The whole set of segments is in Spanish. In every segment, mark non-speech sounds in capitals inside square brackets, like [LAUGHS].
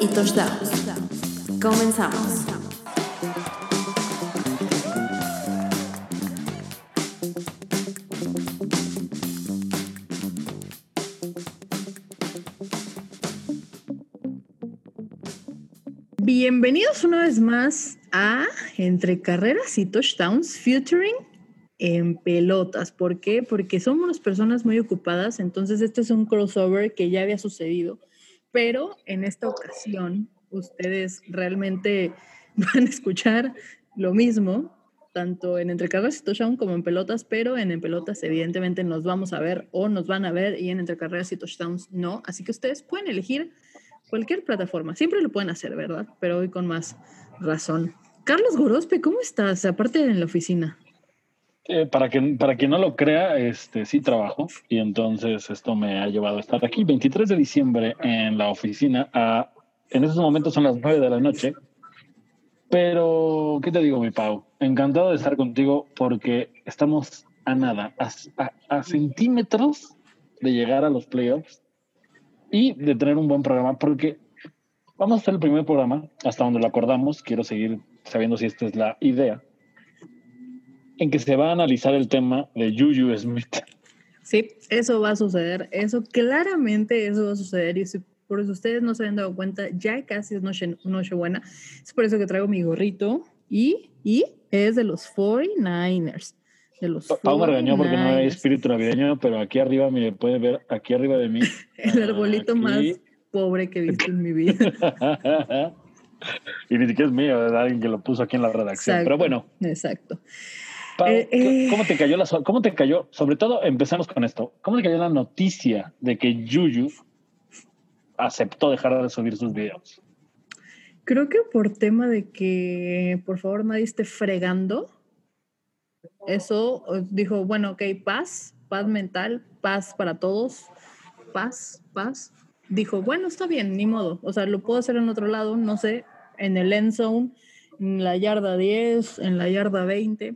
y touchdowns. Comenzamos. Bienvenidos una vez más a Entre Carreras y Touchdowns Featuring en pelotas. ¿Por qué? Porque somos personas muy ocupadas, entonces este es un crossover que ya había sucedido, pero en esta ocasión ustedes realmente [LAUGHS] van a escuchar lo mismo, tanto en Entre Carreras y Touchdowns como en pelotas, pero en, en pelotas evidentemente nos vamos a ver o nos van a ver y en Entre Carreras y Touchdowns no, así que ustedes pueden elegir cualquier plataforma, siempre lo pueden hacer, ¿verdad? Pero hoy con más razón. Carlos Gorospe, ¿cómo estás? Aparte en la oficina. Eh, para, que, para quien no lo crea, este, sí trabajo y entonces esto me ha llevado a estar aquí 23 de diciembre en la oficina. A, en esos momentos son las 9 de la noche. Pero, ¿qué te digo, mi Pau? Encantado de estar contigo porque estamos a nada, a, a centímetros de llegar a los playoffs y de tener un buen programa porque vamos a hacer el primer programa hasta donde lo acordamos. Quiero seguir sabiendo si esta es la idea en que se va a analizar el tema de Juju Smith. Sí, eso va a suceder. Eso claramente eso va a suceder. Y si por eso ustedes no se han dado cuenta, ya casi es noche, noche buena. Es por eso que traigo mi gorrito y, y es de los 49ers. De los Pau me regañó porque no hay espíritu navideño, pero aquí arriba, mire, puede ver, aquí arriba de mí. [LAUGHS] el arbolito aquí. más pobre que he visto en mi vida. [LAUGHS] y ni siquiera es mío, alguien que lo puso aquí en la redacción. Exacto, pero bueno. Exacto. Pau, eh, ¿cómo te cayó la, cómo te cayó? Sobre todo, empezamos con esto. ¿Cómo te cayó la noticia de que Yuyu aceptó dejar de subir sus videos? Creo que por tema de que, por favor, nadie esté fregando. Eso dijo, bueno, ok, paz, paz mental, paz para todos, paz, paz. Dijo, bueno, está bien, ni modo. O sea, lo puedo hacer en otro lado, no sé, en el end zone, en la yarda 10, en la yarda 20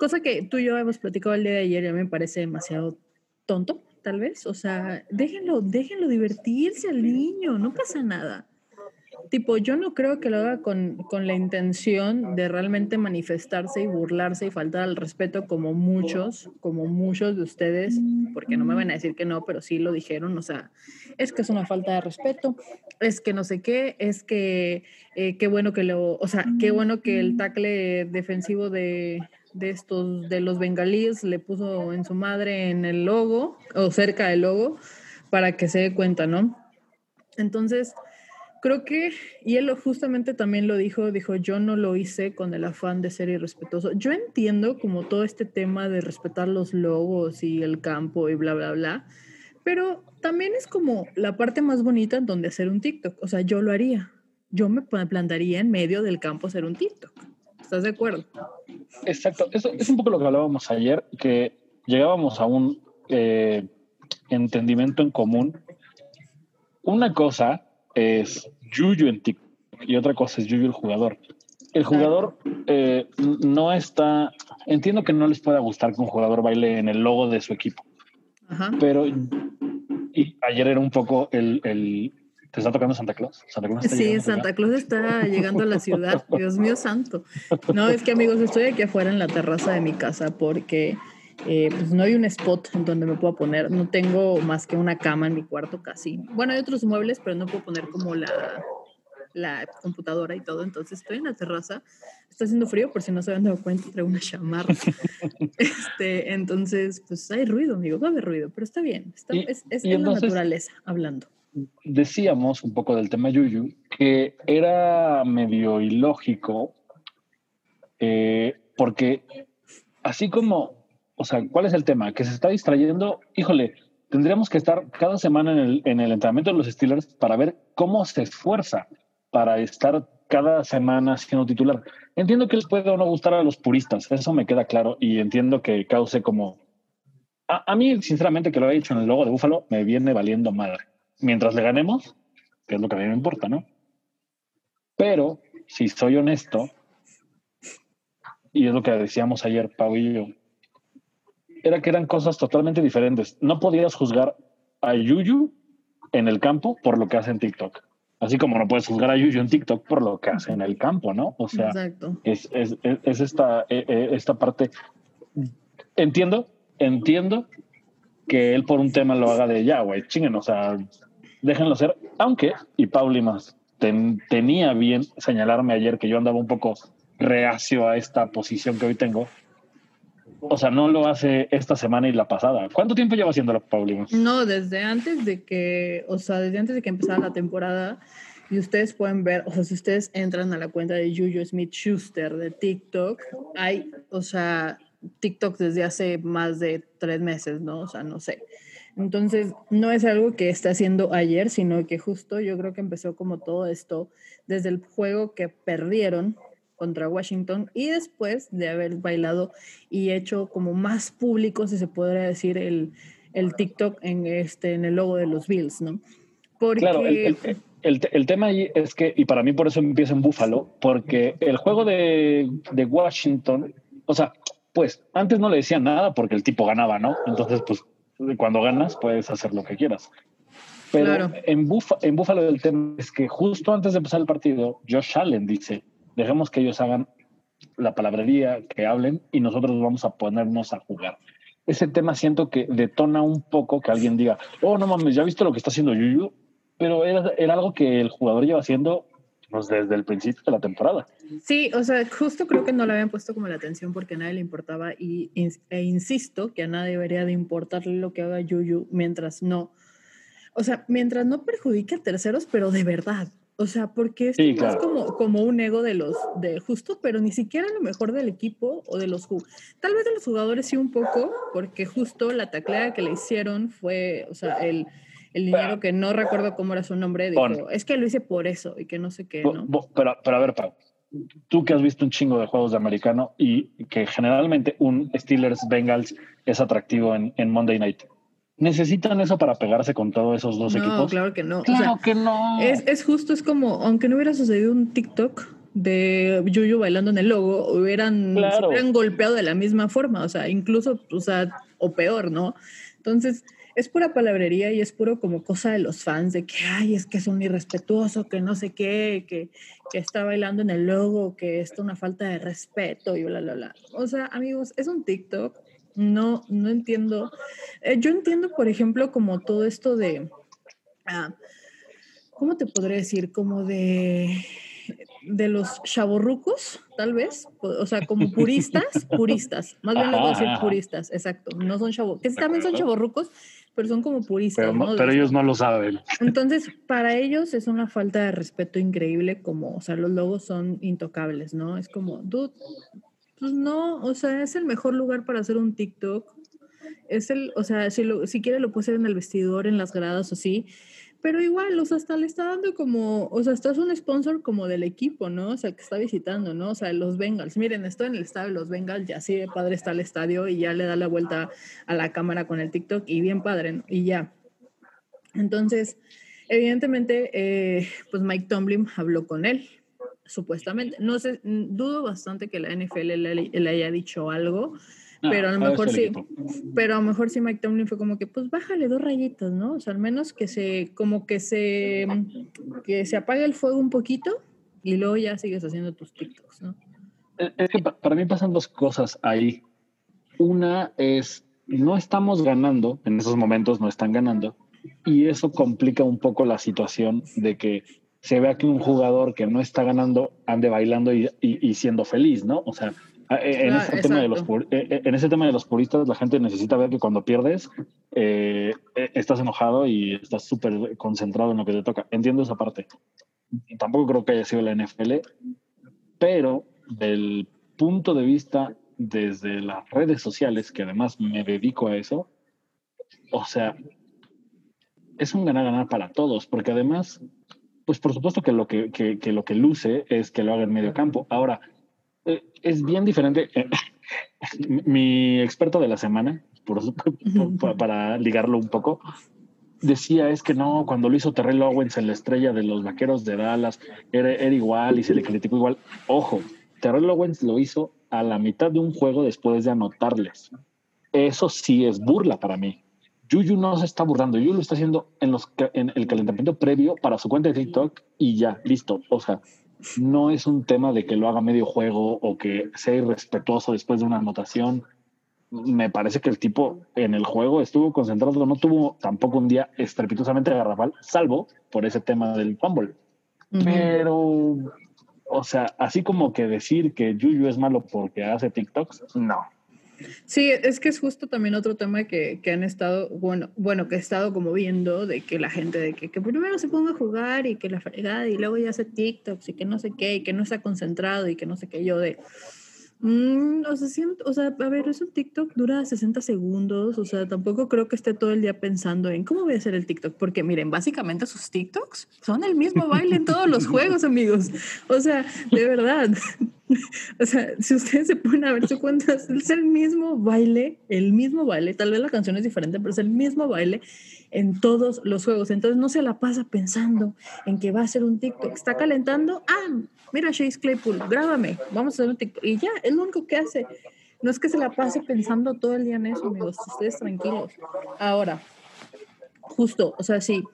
cosa que tú y yo hemos platicado el día de ayer, ya me parece demasiado tonto, tal vez. O sea, déjenlo, déjenlo divertirse al niño, no pasa nada. Tipo, yo no creo que lo haga con, con, la intención de realmente manifestarse y burlarse y faltar al respeto como muchos, como muchos de ustedes, porque no me van a decir que no, pero sí lo dijeron, o sea, es que es una falta de respeto, es que no sé qué, es que eh, qué bueno que lo, o sea, qué bueno que el tackle defensivo de, de estos, de los bengalíes, le puso en su madre en el logo o cerca del logo para que se dé cuenta, ¿no? Entonces, creo que, y él justamente también lo dijo, dijo, yo no lo hice con el afán de ser irrespetuoso. Yo entiendo como todo este tema de respetar los logos y el campo y bla, bla, bla, pero también es como la parte más bonita en donde hacer un TikTok. O sea, yo lo haría. Yo me plantaría en medio del campo a hacer un TikTok. ¿Estás de acuerdo? Exacto. Eso es un poco lo que hablábamos ayer, que llegábamos a un eh, entendimiento en común. Una cosa es Yuyu en TikTok y otra cosa es Yuyu el jugador. El jugador eh, no está. Entiendo que no les pueda gustar que un jugador baile en el logo de su equipo. Ajá. Pero y ayer era un poco el, el ¿Te está tocando Santa Claus? ¿Santa Claus está sí, Santa Claus está llegando a la ciudad. Dios mío santo. No, es que amigos, estoy aquí afuera en la terraza de mi casa porque eh, pues no hay un spot en donde me pueda poner. No tengo más que una cama en mi cuarto casi. Bueno, hay otros muebles, pero no puedo poner como la, la computadora y todo. Entonces estoy en la terraza. Está haciendo frío, por si no se habían dado cuenta, traigo una chamarra. [LAUGHS] este, entonces, pues hay ruido, amigo. Va a haber ruido, pero está bien. Está, Y- es es y en la naturaleza hablando. Decíamos un poco del tema Yuyu, que era medio ilógico, eh, porque así como, o sea, ¿cuál es el tema? Que se está distrayendo, híjole, tendríamos que estar cada semana en el, en el entrenamiento de los Steelers para ver cómo se esfuerza para estar cada semana siendo titular. Entiendo que les puede o no gustar a los puristas, eso me queda claro, y entiendo que cause como... A, mí, sinceramente, que lo haya hecho en el logo de Búfalo, me viene valiendo madre mientras le ganemos, que es lo que a mí me importa, ¿no? Pero, si soy honesto, y es lo que decíamos ayer, Pau y yo, era que eran cosas totalmente diferentes. No podías juzgar a Yuyu en el campo por lo que hace en TikTok. Así como no puedes juzgar a Yuyu en TikTok por lo que hace en el campo, ¿no? O sea, es, es, es, esta, e, e, esta parte. Entiendo, entiendo que él por un tema lo haga de ya, güey, chinguen, o sea, déjenlo ser. Aunque, y Pauli más, tenía bien señalarme ayer que yo andaba un poco reacio a esta posición que hoy tengo. O sea, no lo hace esta semana y la pasada. ¿Cuánto tiempo lleva haciéndolo, Paulina? No, desde antes de que, o sea, desde antes de que empezara la temporada. Y ustedes pueden ver, o sea, si ustedes entran a la cuenta de Juju Smith Schuster de TikTok, hay, o sea, TikTok desde hace más de tres meses, ¿no? O sea, no sé. Entonces, no es algo que está haciendo ayer, sino que justo yo creo que empezó como todo esto desde el juego que perdieron contra Washington y después de haber bailado y hecho como más público, si se podría decir, el, el TikTok en, este, en el logo de los Bills, ¿no? Porque... Claro, el, el, el, tema ahí es que, y para mí por eso empieza en Búfalo, porque el juego de, de Washington, o sea, pues antes no le decían nada porque el tipo ganaba, ¿no? Entonces, pues cuando ganas puedes hacer lo que quieras. Pero en, en Búfalo el tema es que justo antes de empezar el partido, Josh Allen dice, dejemos que ellos hagan la palabrería, que hablen y nosotros vamos a ponernos a jugar. Ese tema siento que detona un poco que alguien diga, oh, no mames, ya viste lo que está haciendo Yuyu, pero era, era algo que el jugador lleva haciendo pues, desde el principio de la temporada. Sí, o sea, justo creo que no le habían puesto como la atención porque a nadie le importaba y, e insisto que a nadie debería de importarle lo que haga Yuyu mientras no, o sea, mientras no perjudique a terceros, pero de verdad. O sea, porque esto es como, como un ego de los, de justo, pero ni siquiera lo mejor del equipo o de los Tal vez de los jugadores sí un poco, porque justo la taclea que le hicieron fue, o sea, el, el dinero que no recuerdo cómo era su nombre, dijo, es que lo hice por eso y que no sé qué, ¿no? Pero, pero a ver, Pau, tú que has visto un chingo de juegos de americano y que generalmente un Steelers Bengals es atractivo en, en Monday Night. ¿Necesitan eso para pegarse con todos esos dos equipos? No, claro que no. Claro que no. Es, es, justo, es como, aunque no hubiera sucedido un TikTok de Yuyu bailando en el logo, hubieran, hubieran golpeado de la misma forma, o sea, incluso, o sea, o peor, ¿no? Entonces, es pura palabrería y es puro como cosa de los fans, de que, ay, es que es un irrespetuoso, que no sé qué, que, que está bailando en el logo, que esto es una falta de respeto y bla, bla, bla. O sea, amigos, es un TikTok, no, no entiendo. Eh, yo entiendo, por ejemplo, como todo esto de, ah, ¿cómo te podría decir? Como de de los chavorrucos, tal vez, o sea, como puristas, puristas, más bien les voy a decir puristas, exacto, no son chavos, que también son chavorrucos, pero son como puristas. Pero, ¿no? pero ellos no lo saben. Entonces, para ellos es una falta de respeto increíble, como, o sea, los logos son intocables, ¿no? Es como, dude, pues no, o sea, es el mejor lugar para hacer un TikTok. Es el, o sea, si, lo, si quiere lo puede hacer en el vestidor, en las gradas o sí, pero igual, o sea, hasta le está dando como, o sea, estás un sponsor como del equipo, ¿no? O sea, que está visitando, ¿no? O sea, los Bengals. Miren, estoy en el estadio de los Bengals, ya así de padre está el estadio y ya le da la vuelta a la cámara con el TikTok y bien padre, ¿no? Y ya. Entonces, evidentemente, eh, pues Mike Tomlin habló con él, supuestamente. No sé, dudo bastante que la NFL le haya dicho algo, pero a lo mejor sí, pero a lo mejor sí Mike Tomlin fue como que, pues bájale dos rayitas, ¿no? O sea, al menos que se, como que se, que se apague el fuego un poquito y luego ya sigues haciendo tus TikToks, ¿no? Es que para mí pasan dos cosas ahí. Una es, no estamos ganando, en esos momentos no están ganando, y eso complica un poco la situación de que se vea que un jugador que no está ganando ande bailando y, y siendo feliz, ¿no? O sea, Ah, eh, en, ese tema de los, eh, eh, en ese tema de los puristas, la gente necesita ver que cuando pierdes, estás enojado y estás súper concentrado en lo que te toca. Entiendo esa parte. Tampoco creo que haya sido la NFL, pero del punto de vista desde las redes sociales, que además me dedico a eso, o sea, es un ganar-ganar para todos, porque además, pues por supuesto que lo que, que, que lo que luce es que lo haga en medio campo. Ahora, eh, es bien diferente. Eh, [LAUGHS] mi experto de la semana, por, para ligarlo un poco, decía es que no, cuando lo hizo Terrell Owens en la estrella de los vaqueros de Dallas, era, era igual y se le criticó igual. Ojo, Terrell Owens lo hizo a la mitad de un juego después de anotarles. Eso sí es burla para mí. Yuyu no se está burlando, Yuyu lo está haciendo en, los, en el calentamiento previo para su cuenta de TikTok y ya, listo. O sea, no es un tema de que lo haga medio juego o que sea irrespetuoso después de una anotación. Me parece que el tipo en el juego estuvo concentrado, no tuvo tampoco un día estrepitosamente garrafal, salvo por ese tema del fumble. Pero, o sea, así como que decir que Yuyu es malo porque hace TikToks, no. Sí, es que es justo también otro tema que, que, han estado, bueno, bueno, que he estado como viendo de que la gente de que, que, primero se ponga a jugar y que la fregada y luego ya hace TikToks y que no sé qué y que no está concentrado y que no sé qué yo de Mm, o, sea, siento, o sea, a ver, es un TikTok, dura 60 segundos, o sea, tampoco creo que esté todo el día pensando en cómo voy a hacer el TikTok, porque miren, básicamente sus TikToks son el mismo baile en todos los juegos, amigos. O sea, de verdad. [LAUGHS] O sea, si ustedes se ponen a ver su cuenta, es el mismo baile, el mismo baile, tal vez la canción es diferente, pero es el mismo baile en todos los juegos. Entonces no se la pasa pensando en que va a ser un TikTok. Está calentando, ah, mira Chase Claypool, grábame, vamos a hacer un TikTok. Y ya, es lo único que hace. No es que se la pase pensando todo el día en eso, amigos, ustedes tranquilos. Ahora, justo, o sea, sí,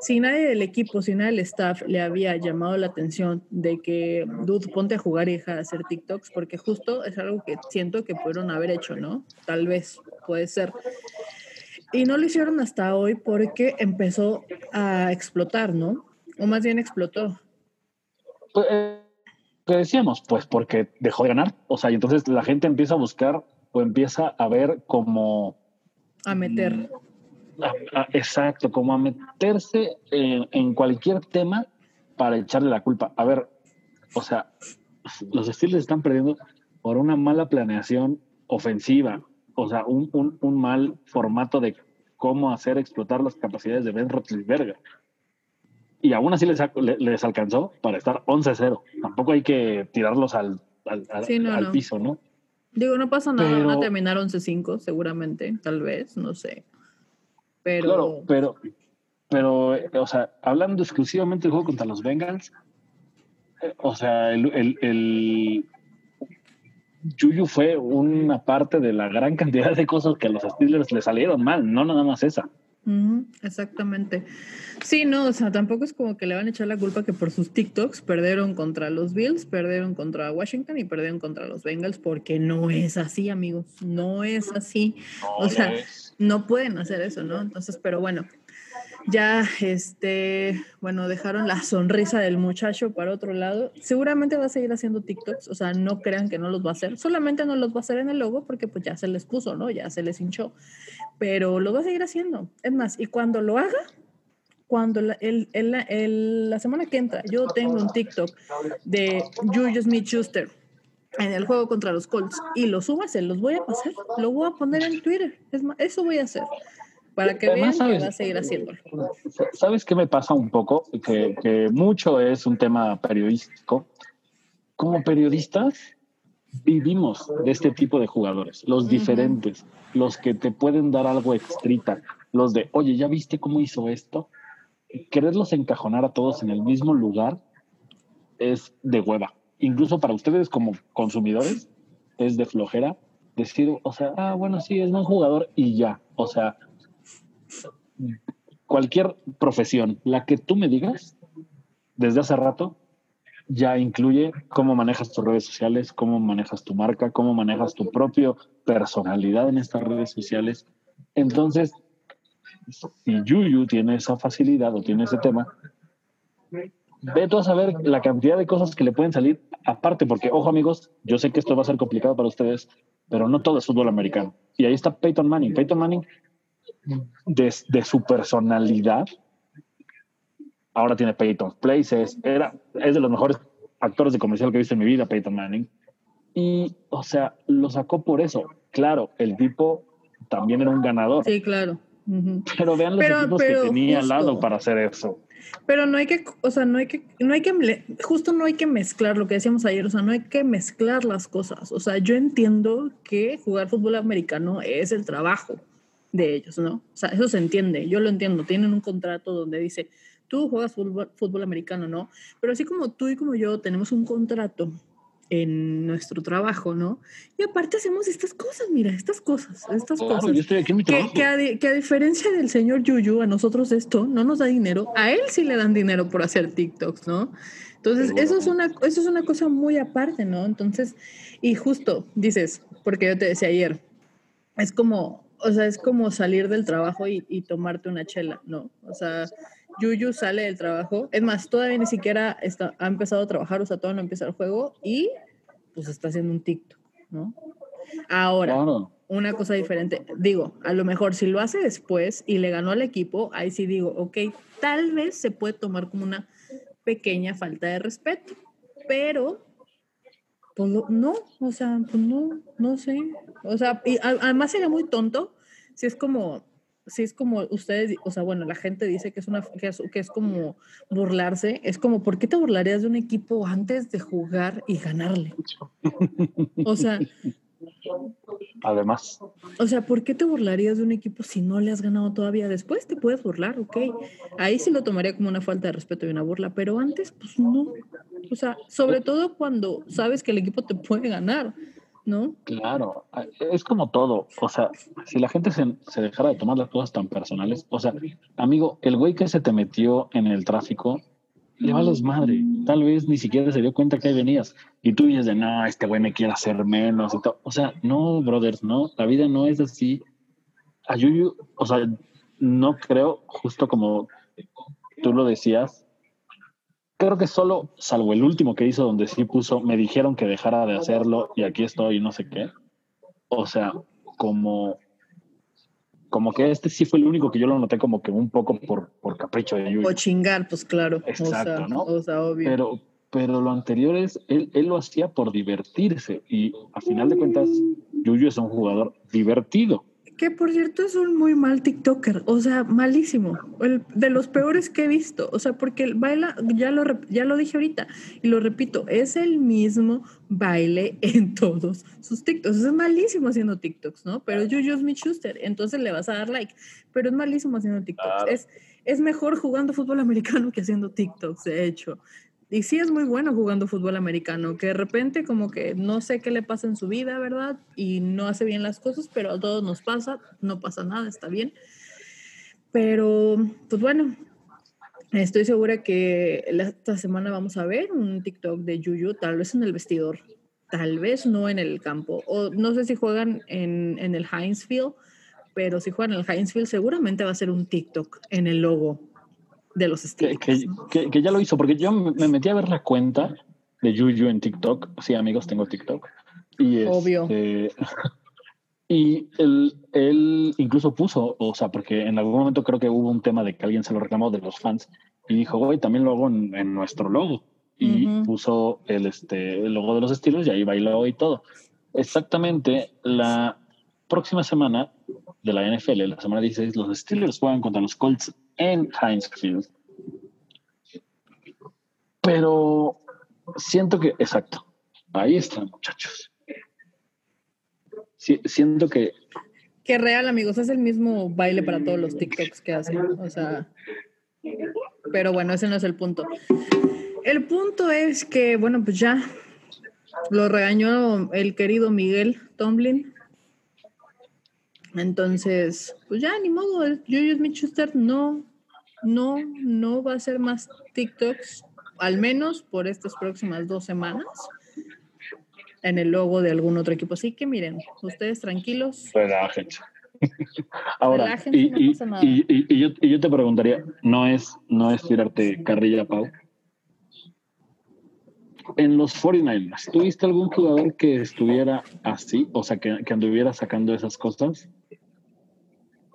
si nadie del equipo, si nadie del staff le había llamado la atención de que, dude, ponte a jugar y deja de hacer TikToks, porque justo es algo que siento que pudieron haber hecho, ¿no? Tal vez, puede ser. Y no lo hicieron hasta hoy porque empezó a explotar, ¿no? O más bien explotó. Pues, eh, ¿Qué decíamos? Pues porque dejó de ganar. O sea, y entonces la gente empieza a buscar o empieza a ver como... A meter. Mm, exacto, como a meterse en, cualquier tema para echarle la culpa. A ver, o sea, los Steelers están perdiendo por una mala planeación ofensiva, o sea, un, un, un mal formato de cómo hacer explotar las capacidades de Ben Roethlisberger y aún así les, les alcanzó para estar 11-0. Tampoco hay que tirarlos al, al, piso, ¿no? Digo, no pasa nada, van a terminar 11-5 seguramente, tal vez, no sé. Pero... Claro, pero, pero, o sea, hablando exclusivamente del juego contra los Bengals, eh, o sea, el, el, el Yuyu fue una parte de la gran cantidad de cosas que a los Steelers le salieron mal, no nada más esa exactamente. Sí, no, o sea, tampoco es como que le van a echar la culpa que por sus TikToks perdieron contra los Bills, perdieron contra Washington y perdieron contra los Bengals, porque no es así, amigos, no es así. o sea, no pueden hacer eso, ¿no? Entonces, pero bueno, ya, este, bueno, dejaron la sonrisa del muchacho para otro lado. Seguramente va a seguir haciendo TikToks, o sea, no crean que no los va a hacer. Solamente no los va a hacer en el logo porque pues ya se les puso, ¿no? Ya se les hinchó. Pero lo va a seguir haciendo. Es más, y cuando lo haga, cuando la, el, el, la semana que entra yo tengo un TikTok de Julius Smith-Schuster en el juego contra los Colts y lo suba, se los voy a pasar, lo voy a poner en Twitter. Es más, eso voy a hacer para que vean que va a seguir haciéndolo. ¿Sabes qué me pasa un poco? Que, que mucho es un tema periodístico. Como periodistas, vivimos de este tipo de jugadores, los diferentes, los que te pueden dar algo extrita, los de, oye, ¿ya viste cómo hizo esto? Quererlos encajonar a todos en el mismo lugar es de hueva. Incluso para ustedes como consumidores es de flojera decir, o sea, ah, bueno, sí, es buen jugador y ya. O sea, cualquier profesión, la que tú me digas, desde hace rato, ya incluye cómo manejas tus redes sociales, cómo manejas tu marca, cómo manejas tu propia personalidad en estas redes sociales. Entonces, si Yuyu tiene esa facilidad o tiene ese tema, ve tú a saber la cantidad de cosas que le pueden salir aparte, porque, ojo amigos, yo sé que esto va a ser complicado para ustedes, pero no todo es fútbol americano. Y ahí está Peyton Manning. Peyton Manning de, su personalidad, ahora tiene Peyton Places, era, es de los mejores actores de comercial que he visto en mi vida, Peyton Manning. Y, o sea, lo sacó por eso. Claro, el tipo también era un ganador. Sí, claro. Pero vean los equipos que tenía al lado para hacer eso. Pero no hay que, o sea, no hay que, no hay que, justo no hay que mezclar lo que decíamos ayer, o sea, no hay que mezclar las cosas. O sea, yo entiendo que jugar fútbol americano es el trabajo de ellos, ¿no? O sea, eso se entiende, yo lo entiendo, tienen un contrato donde dice, tú juegas fútbol, fútbol americano, ¿no? Pero así como tú y como yo tenemos un contrato en nuestro trabajo, ¿no? Y aparte hacemos estas cosas, mira, estas cosas, estas Claro, cosas. yo estoy aquí en mi Que, trabajo. que a, di- que a diferencia del señor Yuyu, a nosotros esto no nos da dinero, a él sí le dan dinero por hacer TikToks, ¿no? Entonces, eso es, una, eso es una cosa muy aparte, ¿no? Entonces, y justo, dices, porque yo te decía ayer, es como, o sea, es como salir del trabajo y, y tomarte una chela, ¿no? O sea, Yuyu sale del trabajo, es más, todavía ni siquiera está, ha empezado a trabajar, o sea, todavía no empieza el juego y pues está haciendo un TikTok, ¿no? Ahora, Claro. una cosa diferente. Digo, a lo mejor si lo hace después y le ganó al equipo, ahí sí digo, ok, tal vez se puede tomar como una pequeña falta de respeto, pero pues no, o sea, pues no, no sé. O sea, y a- además sería muy tonto si es como, si es como ustedes, o sea, bueno, la gente dice que es una, que es, que es como burlarse, es como, ¿por qué te burlarías de un equipo antes de jugar y ganarle? O sea, Además, o sea, ¿por qué te burlarías de un equipo si no le has ganado todavía? Después te puedes burlar, ok. Ahí sí lo tomaría como una falta de respeto y una burla, pero antes, pues no. O sea, sobre todo cuando sabes que el equipo te puede ganar, ¿no? claro, es como todo. O sea, si la gente se, se dejara de tomar las cosas tan personales, o sea, amigo, el güey que se te metió en el tráfico, le vales madre. Tal vez ni siquiera se dio cuenta que ahí venías. Y tú dices de, no, este güey me quiere hacer menos y todo. O sea, no, brothers, no. La vida no es así. A Yuyu, o sea, no creo, justo como tú lo decías, creo que solo, salvo el último que hizo donde sí puso, me dijeron que dejara de hacerlo y aquí estoy y no sé qué. O sea, como, como que este sí fue el único que yo lo noté como que un poco por, por capricho de Yuyu. O chingar, pues claro. Exacto, o sea, ¿no? O sea, obvio. Pero, pero lo anterior es, él, él lo hacía por divertirse y a final de cuentas, Yuyu es un jugador divertido. Que por cierto es un muy mal TikToker, o sea, malísimo, el, de los peores que he visto, o sea, porque el baila, ya lo, ya lo dije ahorita y lo repito, es el mismo baile en todos sus TikToks, es malísimo haciendo TikToks, ¿no? Pero Juju Smith Schuster, entonces le vas a dar like, pero es malísimo haciendo TikToks, Claro. es, es mejor jugando fútbol americano que haciendo TikToks, de hecho. Y sí es muy bueno jugando fútbol americano, que de repente como que no sé qué le pasa en su vida, ¿verdad? Y no hace bien las cosas, pero a todos nos pasa, no pasa nada, está bien. Pero, pues bueno, estoy segura que esta semana vamos a ver un TikTok de Yuyu, tal vez en el vestidor, tal vez no en el campo. O no sé si juegan en, en el Heinz Field, pero si juegan en el Heinz Field seguramente va a ser un TikTok en el logo de los Que, Steelers. que, ya lo hizo, porque yo me me metí a ver la cuenta de Yuyu en TikTok. Sí, amigos, tengo TikTok. Y Obvio. este, [LAUGHS] y él, él incluso puso, o sea, porque en algún momento creo que hubo un tema de que alguien se lo reclamó de los fans y dijo, güey, también lo hago en, en nuestro logo. Y Ujú. puso el, este, el logo de los estilos y ahí bailó y todo. Exactamente la próxima semana de la NFL, la semana 16, los Steelers juegan contra los Colts en Heinz Field. Pero siento que, exacto, ahí están, muchachos. Sí, siento que Que real, amigos, es el mismo baile para todos los TikToks que hacen. O sea, pero bueno, ese no es el punto. El punto es que, bueno, pues ya lo regañó el querido Miguel Tomlin. Entonces, pues ya, ni modo, Smith Schuster no, no, no va a hacer más TikToks, al menos por estas próximas dos semanas, en el logo de algún otro equipo. Así que miren, ustedes tranquilos, relájense. [LAUGHS] Ahora, Relájense, y, no y- pasa nada. y- y- y yo, y yo te preguntaría, ¿no es, ¿no es tirarte carrilla, Pau? En los 49ers, ¿tuviste algún jugador que estuviera así? O sea, que, que anduviera sacando esas cosas,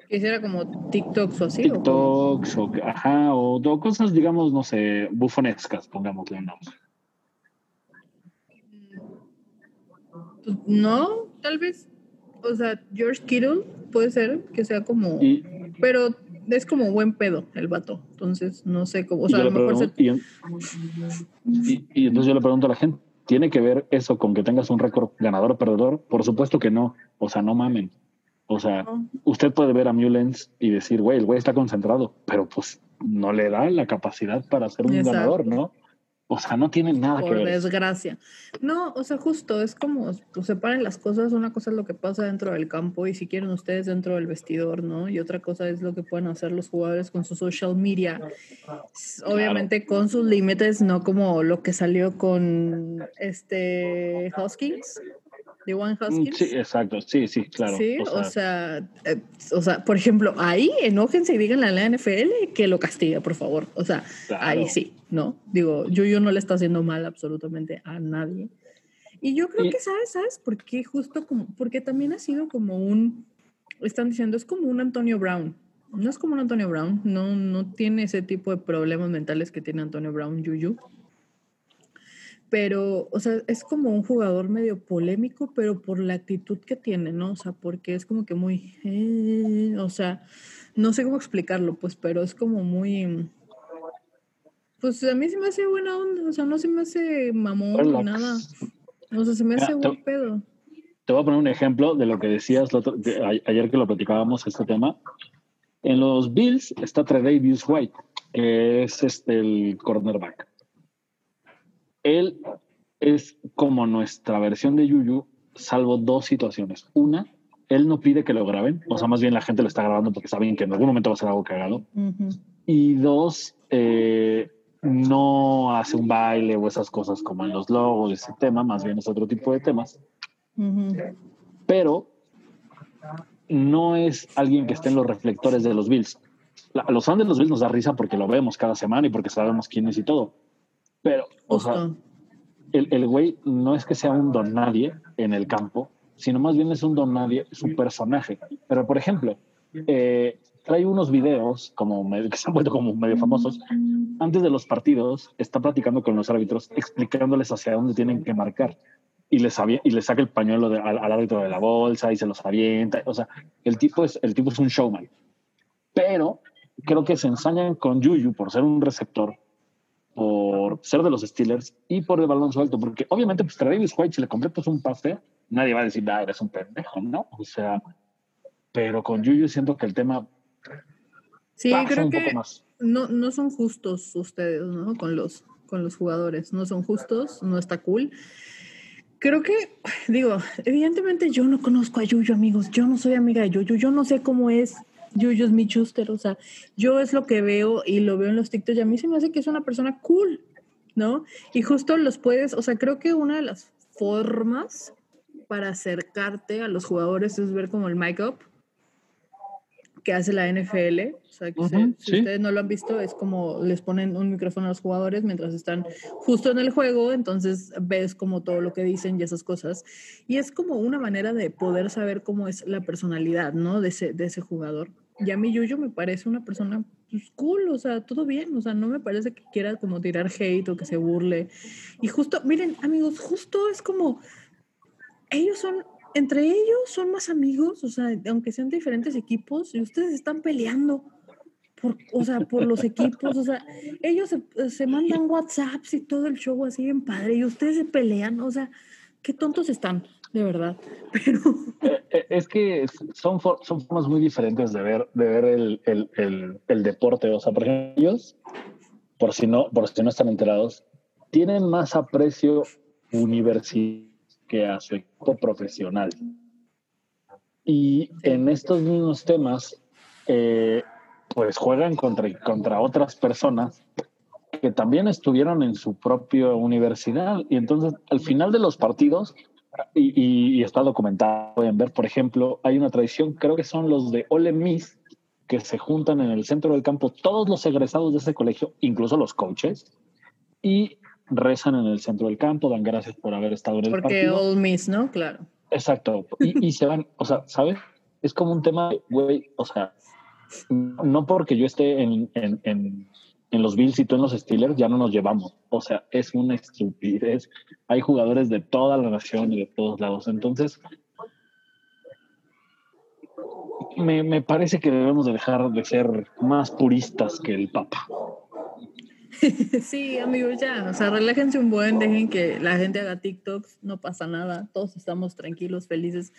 Que hiciera como TikToks o así. TikToks o, ajá, o, o cosas, digamos, no sé, bufonescas, pongámosle un nombre. Pues, no, tal vez. O sea, George Kittle puede ser que sea como. Y, Pero es como buen pedo el vato. Entonces, no sé cómo. O sea, a lo mejor se. y- y- y entonces yo le pregunto a la gente, ¿tiene que ver eso con que tengas un récord ganador o perdedor? Por supuesto que no. O sea, no mamen. O sea, No. usted puede ver a Mullens y decir, güey, el güey está concentrado, pero pues no le da la capacidad para ser un Exacto. ganador, ¿no? O sea, no tiene nada que por ver. desgracia. No, o sea, justo es como, pues separen las cosas. Una cosa es lo que pasa dentro del campo y si quieren ustedes dentro del vestidor, ¿no? Y otra cosa es lo que pueden hacer los jugadores con su social media. Obviamente con sus límites, no como lo que salió con este Hoskins, de One Mm, Hoskins. Sí, exacto, sí, sí, claro. Sí, o sea, o sea, eh, o sea, por ejemplo, ahí enójense y díganle a la NFL que lo castigue, por favor. O sea, ahí sí, ¿no? Digo, Yuyu no le está haciendo mal absolutamente a nadie. Y yo creo que, ¿sabes? ¿Sabes por qué? Justo como, porque también ha sido como un, están diciendo, es como un Antonio Brown. No es como un Antonio Brown, no, no tiene ese tipo de problemas mentales que tiene Antonio Brown, Yuyu. Pero, o sea, es como un jugador medio polémico, pero por la actitud que tiene, ¿no? O sea, porque es como que muy, eh, o sea, no sé cómo explicarlo, pues, pero es como muy, pues a mí se me hace buena onda, o sea, no se me hace mamón ni nada. O sea, se me Mira, hace te- buen pedo. Te voy a poner un ejemplo de lo que decías el otro- de- a- ayer que lo platicábamos, este tema. En los Bills está Tredavious White, que es este, el cornerback. Él es como nuestra versión de Yuyu, salvo dos situaciones. Una, él no pide que lo graben, o sea, más bien la gente lo está grabando porque saben que en algún momento va a ser algo cagado. Ujú. Y dos, eh, no hace un baile o esas cosas como en los logos, ese tema, más bien es otro tipo de temas pero no es alguien que esté en los reflectores de los Bills. La- los fans de los Bills nos da risa porque lo vemos cada semana y porque sabemos quién es y todo. Pero, o sea, el güey no es que sea un don nadie en el campo, sino más bien es un don nadie, su personaje. Pero, por ejemplo, eh, trae unos videos como medio- que se han vuelto como medio famosos. Antes de los partidos, está platicando con los árbitros, explicándoles hacia dónde tienen que marcar. Y les, y les saca el pañuelo de- al, al árbitro de la bolsa y se los avienta. O sea, el tipo es, el tipo es un showman. Pero creo que se ensañan con Yuyu por ser un receptor, por ser de los Steelers y por el balón suelto. Porque obviamente, pues Travis White, si le completas un pase, nadie va a decir, ah, eres un pendejo, ¿no? O sea, pero con Yuyu siento que el tema Sí, creo que no, no son justos ustedes, ¿no? Con los, con los jugadores. No son justos, no está cool. Creo que, digo, evidentemente yo no conozco a Yuyo, amigos. Yo no soy amiga de Yuyo. Yo no sé cómo es. Yuyo es mi chuster. O sea, yo es lo que veo y lo veo en los TikToks y a mí se me hace que es una persona cool, ¿no? Y justo los puedes, o sea, creo que una de las formas para acercarte a los jugadores es ver como el mic up que hace la NFL. O sea, que se- Ujú, si sí. ustedes no lo han visto, es como les ponen un micrófono a los jugadores mientras están justo en el juego, entonces ves como todo lo que dicen y esas cosas. Y es como una manera de poder saber cómo es la personalidad, ¿no? De ese, de ese jugador. Y a mí Yuyo me parece una persona pues, cool, o sea, todo bien, o sea, no me parece que quiera como tirar hate o que se burle. Y justo, miren, amigos, justo es como, ellos son, entre ellos son más amigos, o sea, aunque sean diferentes equipos, y ustedes están peleando. Por, o sea, por los equipos, o sea, ellos se, mandan WhatsApps y todo el show así bien padre, y ustedes se pelean, o sea, qué tontos están, de verdad. [LAUGHS] Pero, Eh, Es que son, son formas muy diferentes de ver, de ver el, el- el- el deporte. O sea, por ejemplo, ellos, por si no, por si no están enterados, tienen más aprecio universitario que a su equipo profesional. Y en estos mismos temas, eh, pues juegan contra, contra otras personas que también estuvieron en su propia universidad. Y entonces, al final de los partidos, y, y- y está documentado, pueden ver, por ejemplo, hay una tradición, creo que son los de Ole Miss, que se juntan en el centro del campo, todos los egresados de ese colegio, incluso los coaches, y rezan en el centro del campo, dan gracias por haber estado en el porque partido. All Miss, ¿no? Claro. Exacto. Y, y se van, o sea, ¿sabes? Es como un tema, de, güey, o sea, no porque yo esté en, en, en, en los Bills y tú en los Steelers, ya no nos llevamos. O sea, es una estupidez. Hay jugadores de toda la nación y de todos lados. Entonces, me, me parece que debemos de dejar de ser más puristas que el Papa. Sí, amigos, ya, o sea, relájense un buen, dejen que la gente haga TikToks, no pasa nada, todos estamos tranquilos, felices.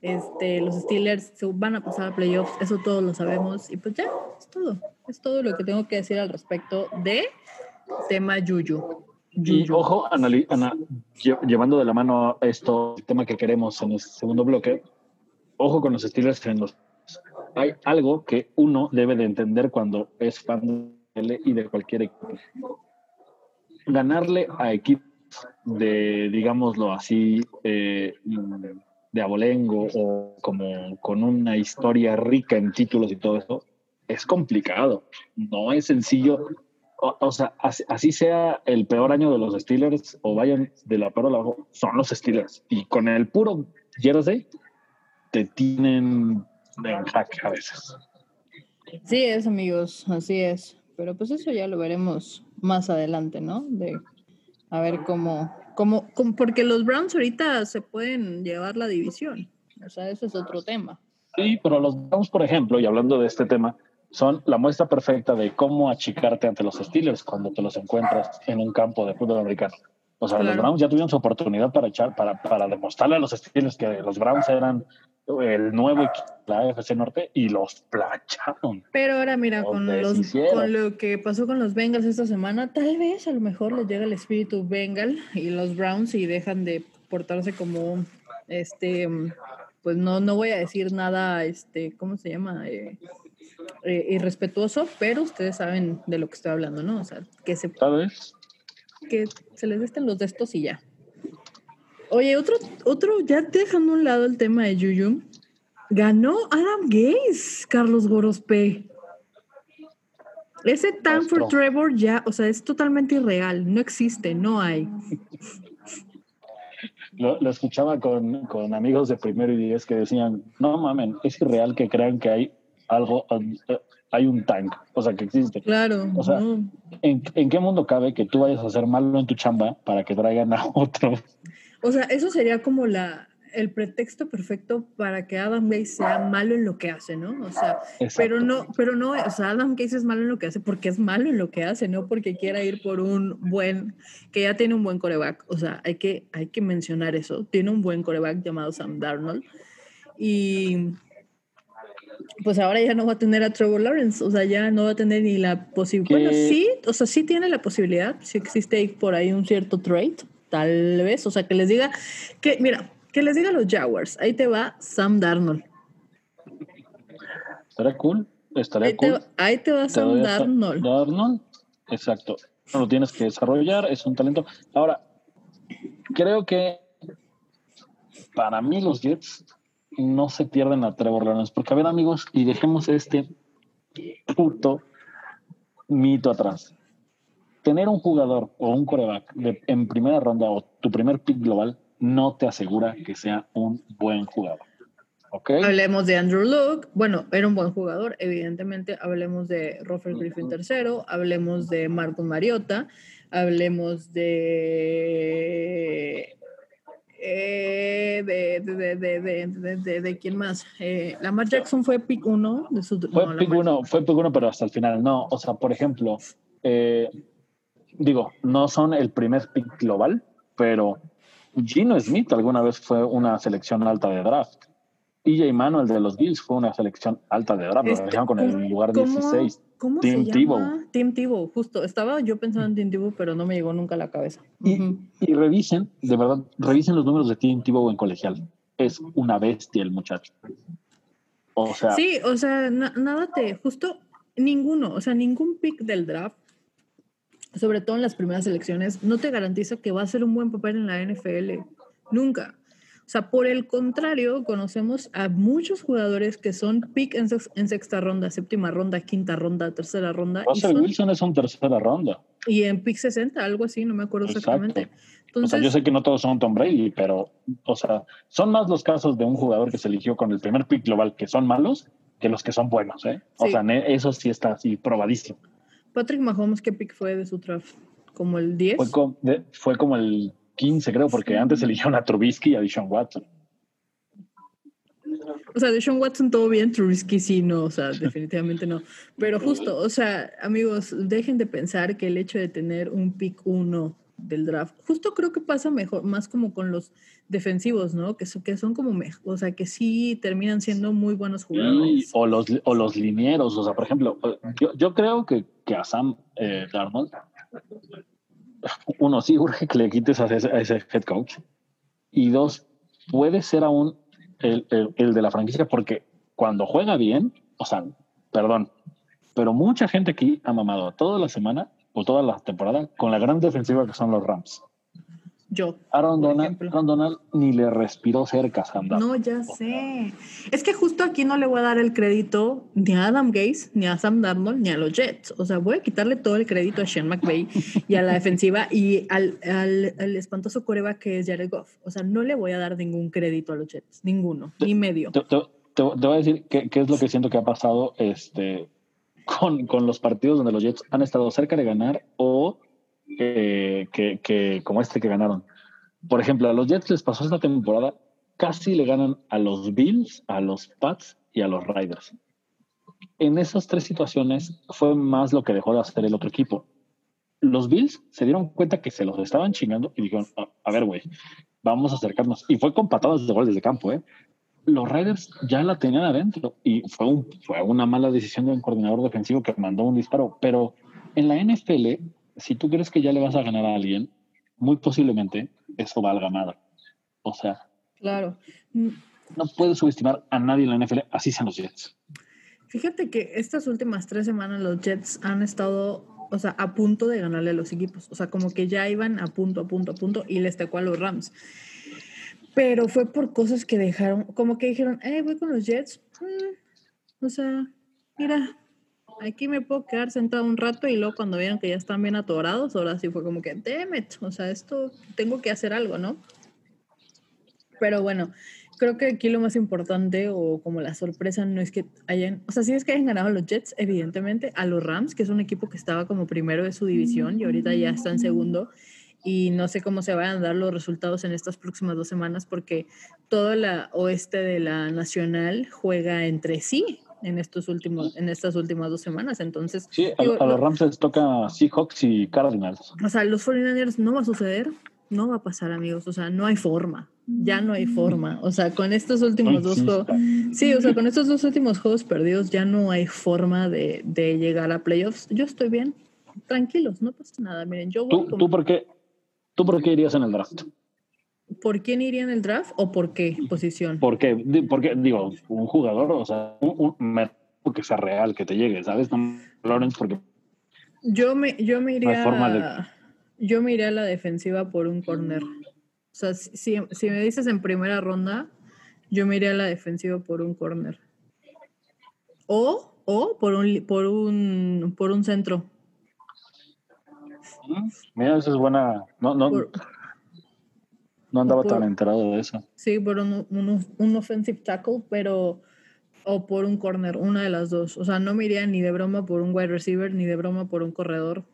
Este, los Steelers se van a pasar a playoffs, eso todos lo sabemos y pues ya, es todo. Es todo lo que tengo que decir al respecto de tema Yuyu. Y ojo, anali- ana- lle- llevando de la mano esto, el tema que queremos en el segundo bloque, ojo con los Steelers en los... Hay algo que uno debe de entender cuando es fan y de cualquier equipo. Ganarle a equipos de, digámoslo así, eh, de abolengo o como con una historia rica en títulos y todo eso, es complicado. No es sencillo o, o sea, así, así sea el peor año de los Steelers o vayan de la peor a la mejor, son los Steelers. Y con el puro jersey te tienen en jaque a veces. Sí es, amigos, así es. Pero pues eso ya lo veremos más adelante, ¿no? De a ver cómo, cómo, cómo- porque los Browns ahorita se pueden llevar la división. O sea, ese es otro tema. Sí, pero los Browns, por ejemplo, y hablando de este tema, son la muestra perfecta de cómo achicarte ante los Steelers cuando te los encuentras en un campo de fútbol americano. O sea, los. Browns ya tuvieron su oportunidad para echar, para, para demostrarle a los Steelers que los Browns eran el nuevo equipo de la AFC Norte y los placharon. Pero ahora mira, con, los, con lo que pasó con los Bengals esta semana, tal vez a lo mejor les llega el espíritu Bengal y los Browns y dejan de portarse como, este, pues no, no voy a decir nada, este, ¿cómo se llama? Eh, eh, irrespetuoso, pero ustedes saben de lo que estoy hablando, ¿no? O sea, que se, ¿Sabes? que se les desten los de estos y ya. Oye, otro, otro, ya dejando a un lado el tema de Yuyu, ganó Adam Gaze, Carlos Gorospe. Ese Tanford Monstruo. Trevor ya, o sea, es totalmente irreal, no existe, no hay. Lo, lo escuchaba con, con amigos de primero y diez que decían, no mamen, es irreal que crean que hay algo, eh, hay un tank, o sea, que existe. Claro, O sea, no. ¿En, en qué mundo cabe que tú vayas a hacer malo en tu chamba para que traigan a otro? O sea, eso sería como la, el pretexto perfecto para que Adam Gaze sea malo en lo que hace, ¿no? O sea, pero no, pero no, o sea, Adam Gaze es malo en lo que hace porque es malo en lo que hace, no porque quiera ir por un buen, que ya tiene un buen coreback. O sea, hay que, hay que mencionar eso. Tiene un buen coreback llamado Sam Darnold. Y pues ahora ya no va a tener a Trevor Lawrence, o sea, ya no va a tener ni la posibilidad. Bueno, sí, o sea, sí tiene la posibilidad, si existe ahí por ahí un cierto trade, tal vez, o sea, que les diga, que mira, que les diga a los Jaguars, ahí te va Sam Darnold. Estaría cool, estaría Ahí te, cool. ahí te va Te Sam a Darnold. Darnold, exacto. No lo tienes que desarrollar, es un talento. Ahora, creo que para mí los Jets no se pierden a Trevor Lawrence, porque a ver amigos, y dejemos este puto mito atrás. Tener un jugador o un coreback de- en primera ronda o tu primer pick global no te asegura que sea un buen jugador. ¿Ok? Hablemos de Andrew Luck, bueno, era un buen jugador, evidentemente. Hablemos de Robert Griffin III, hablemos de Marcus Mariota, hablemos de. eh, de, de, de, de, de, quién más. Eh, Lamar Jackson fue pick 1 de su. Fue no, pick uno, fue pick uno, pero hasta el final no. O sea, por ejemplo, eh, digo, no son el primer pick global, pero Gino Smith alguna vez fue una selección alta de draft. EJ Manuel de los Bills fue una selección alta de draft. Este, lo con el lugar ¿cómo- 16. ¿Cómo Tim se llama? Tim Tebow, justo. Estaba yo pensando en Tim Tebow, pero no me llegó nunca a la cabeza. Y, revisen, de verdad, revisen los números de Tim Tebow en colegial. Es una bestia el muchacho. O sea, Sí, o sea, na- nada te, justo ninguno, o sea, ningún pick del draft, sobre todo en las primeras elecciones, no te garantiza que va a ser un buen papel en la NFL. Nunca. O sea, por el contrario, conocemos a muchos jugadores que son pick en, sex- en sexta ronda, séptima ronda, quinta ronda, tercera ronda, y, Russell son- Wilson es un tercera ronda. y en pick 60, algo así, no me acuerdo Exacto. exactamente. O Entonces, sea, yo sé que no todos son Tom Brady, pero, o sea, son más los casos de un jugador que se eligió con el primer pick global que son malos que los que son buenos, ¿eh? O Sí. sea, eso sí está así probadísimo. Patrick Mahomes, ¿qué pick fue de su draft? ¿Como el 10? Fue, com- de- fue como el 15, creo, porque Sí. antes eligieron a Trubisky y a Deshaun Watson. O sea, de Sean Watson todo bien, Trubisky sí, no, o sea, definitivamente no. Pero justo, o sea, amigos, dejen de pensar que el hecho de tener un pick uno del draft, justo creo que pasa mejor, más como con los defensivos, ¿no? Que, son- que son como, mejor, o sea, que sí terminan siendo muy buenos Y- jugadores. o, los, o los linieros, o sea, por ejemplo, yo, yo creo que, que a Sam eh, Darnold uno, sí urge que le quites a ese, a ese head coach. Y dos, puede ser aún el, el, el de la franquicia porque cuando juega bien, o sea, perdón, pero mucha gente aquí ha mamado toda la semana o toda la temporada con la gran defensiva que son los Rams. Yo. Aaron Donald, ejemplo. Aaron Donald ni le respiró cerca a. No, ya sé. Es que justo aquí no le voy a dar el crédito ni a Adam Gaze, ni a Sam Darnold, ni a los Jets. O sea, voy a quitarle todo el crédito a Sean McVay y a la defensiva y al, al, al espantoso coreback que es Jared Goff. O sea, no le voy a dar ningún crédito a los Jets. Ninguno. Ni medio. Te- te voy a decir qué, qué es lo que siento que ha pasado este, con, los partidos donde los Jets han estado cerca de ganar o eh, que, como este que ganaron. Por ejemplo, a los Jets les pasó esta temporada, casi le ganan a los Bills, a los Pats y a los Riders. En esas tres situaciones fue más lo que dejó de hacer el otro equipo. Los Bills se dieron cuenta que se los estaban chingando y dijeron, a, a ver, güey, vamos a acercarnos. Y fue con patadas de goles de campo, ¿eh? Los Raiders ya la tenían adentro y fue, un, fue una mala decisión de un coordinador defensivo que mandó un disparo. Pero en la NFL, si tú crees que ya le vas a ganar a alguien, muy posiblemente eso valga nada. O sea, Claro. No puedes subestimar a nadie en la NFL, así sean los Jets. Fíjate que estas últimas tres semanas los Jets han estado, o sea, a punto de ganarle a los equipos. O sea, como que ya iban a punto, a punto, a punto y les tocó a los Rams. Pero fue por cosas que dejaron, como que dijeron, eh, voy con los Jets. Mm, o sea, mira, aquí me puedo quedar sentado un rato y luego cuando vieron que ya están bien atorados, ahora sí fue como que, damn it, o sea, esto tengo que hacer algo, ¿no? Pero bueno, creo que aquí lo más importante o como la sorpresa no es que hayan, o sea, sí es que hayan ganado a los Jets, evidentemente, a los Rams, que es un equipo que estaba como primero de su división y ahorita ya está en segundo. Y no sé cómo se vayan a dar los resultados en estas próximas dos semanas porque todo el oeste de la nacional juega entre sí en estos últimos, en estas últimas dos semanas. Entonces, Sí, a, digo, a los lo- Rams les toca Seahawks y Cardinals. o sea, los 49ers no va a suceder, no va a pasar, amigos. O sea, no hay forma. Ya no hay forma. O sea, con estos últimos No dos juegos. Sí, o sea, con estos dos últimos juegos perdidos ya no hay forma de, de llegar a playoffs. Yo estoy bien. Tranquilos, no pasa nada. Miren, yo voy ¿Tú, con- tú, por qué, ¿Tú por qué irías en el draft? ¿Por quién iría en el draft o por qué posición? ¿Por qué? Di- Porque, digo, un jugador, o sea, un, un que sea real, que te llegue, ¿sabes? No Lawrence, porque Yo me, yo me iría. forma de- Yo me iría a la defensiva por un corner. O sea, si, si- me dices en primera ronda, yo me iría a la defensiva por un corner. O, o por un por un por un centro. Mira, esa es buena. No, no, Por- no andaba por- tan enterado de eso. sí, por un, un, un offensive tackle, pero o por un corner, una de las dos. O sea, no me iría ni de broma por un wide receiver, ni de broma por un corredor.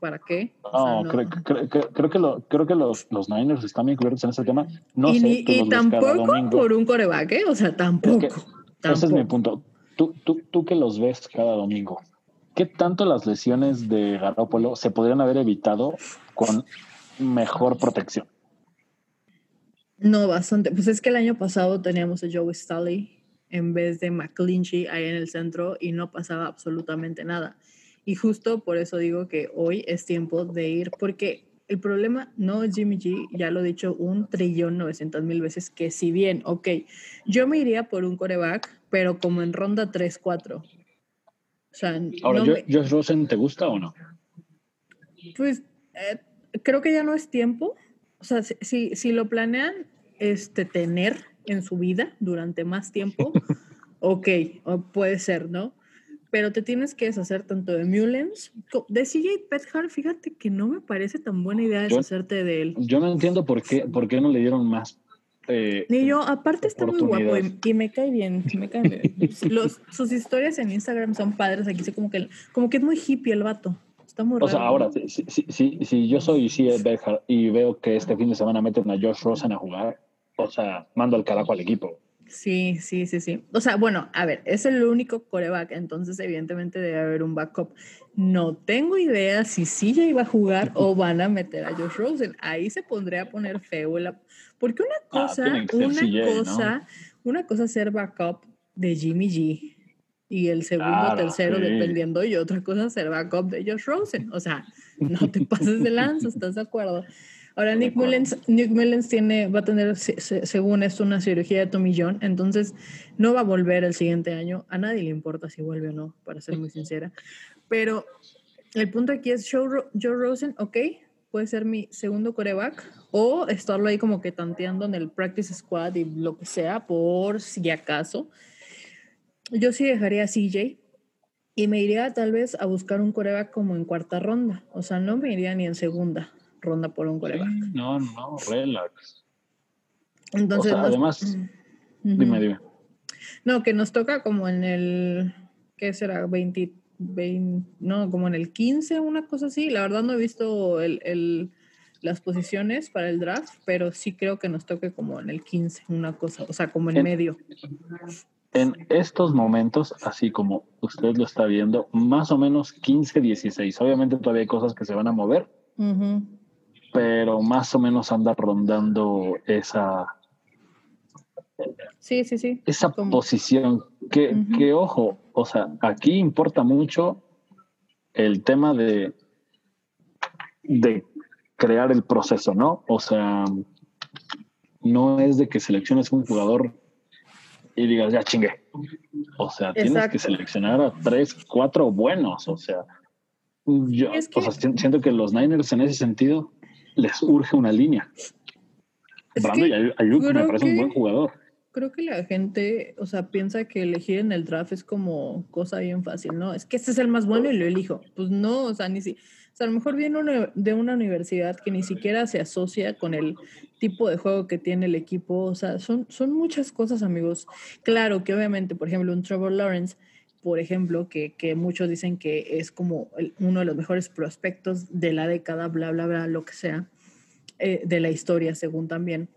¿Para qué? O sea, No, Creo, creo- creo- creo que, lo, creo que los, los Niners están bien cubiertos en ese tema. No y sé, ni- y tampoco por un coreback, ¿eh? O sea, tampoco. Ese es mi punto. Tú, tú, tú que los ves cada domingo, ¿qué tanto las lesiones de Garoppolo se podrían haber evitado con mejor protección? No, bastante. Pues es que el año pasado teníamos a Joe Staley en vez de McClinchy ahí en el centro y no pasaba absolutamente nada. Y justo por eso digo que hoy es tiempo de ir, porque el problema no es Jimmy G, ya lo he dicho un trillón novecientas mil veces, que si bien, ok, yo me iría por un coreback, pero como en ronda 3-4. O sea, Ahora, no ¿yo- me- ¿Josh Rosen te gusta o no? Pues eh, creo que ya no es tiempo. O sea, si, si, lo planean este, tener en su vida durante más tiempo, [LAUGHS] ok, puede ser, ¿no? Pero te tienes que deshacer tanto de Mullens, de CJ Pethard, fíjate que no me parece tan buena idea Yo- deshacerte de él. Yo no entiendo por qué, por qué no le dieron más. Eh, Ni yo, aparte está muy guapo y, y me cae bien, me cae bien. [LAUGHS] Los, sus historias en Instagram son padres, aquí sé como que, como que es muy hippie el vato. Está muy o sea, raro, ahora, ¿no? si, si, si, si- yo soy C. Berger y veo que este fin de semana meten a Josh Rosen a jugar, o sea, mando al carajo al equipo. Sí, sí, sí, sí. O sea, bueno, a ver, es el único coreback, entonces evidentemente debe haber un backup. No tengo idea si sí ya iba a jugar o [LAUGHS] van a meter a Josh Rosen. Ahí se pondría a poner feo. la- Porque una Ah, cosa, ser una CJ, ¿no? cosa, una cosa es ser backup de Jimmy G y el segundo, Claro, tercero, sí. dependiendo, y otra cosa ser backup de Josh Rosen. O sea, no te [LAUGHS] pases de lanza, ¿estás de acuerdo? Ahora, Nick. Mullens, Nick Mullens tiene, va a tener, se- se- según esto, una cirugía de tomillón, entonces no va a volver el siguiente año. A nadie le importa si vuelve o no, para ser muy sincera. Pero el punto aquí es Joe, Ro- Joe Rosen, ok, puede ser mi segundo coreback o estarlo ahí como que tanteando en el practice squad y lo que sea, por si acaso. Yo sí dejaría a CJ y me iría tal vez a buscar un coreback como en cuarta ronda. O sea, no me iría ni en segunda ronda por un coreback. No, no, relax. Entonces, o sea, nos- además, dime, dime. No, que nos toca como en el, ¿qué será? 20, 20, no, como en el 15, una cosa así. La verdad no he visto el, el- las posiciones para el draft, pero sí creo que nos toque como en el 15, una cosa, o sea, como en En- medio. En estos momentos, así como usted lo está viendo, más o menos 15, 16. Obviamente todavía hay cosas que se van a mover, pero más o menos anda rondando esa, Sí, sí, sí. esa posición. Que, que, ojo, o sea, aquí importa mucho el tema de, de crear el proceso, ¿no? O sea, no es de que selecciones un jugador y digas, ya chingue. O sea, tienes que seleccionar a tres, cuatro buenos. O sea, yo Es o sea, que- si- siento que los Niners en ese sentido les urge una línea. Brando que Ayuk me parece un que- buen jugador. Creo que la gente, o sea, piensa que elegir en el draft es como cosa bien fácil, ¿no? Es que este es el más bueno y lo elijo. Pues no, o sea, ni si, o sea, a lo mejor viene una- de una universidad que ni siquiera se asocia con el tipo de juego que tiene el equipo. O sea, son, son muchas cosas, amigos. Claro que obviamente, por ejemplo, un Trevor Lawrence, por ejemplo, que, que muchos dicen que es como el- uno de los mejores prospectos de la década, bla, bla, bla, lo que sea, eh, de la historia, según también.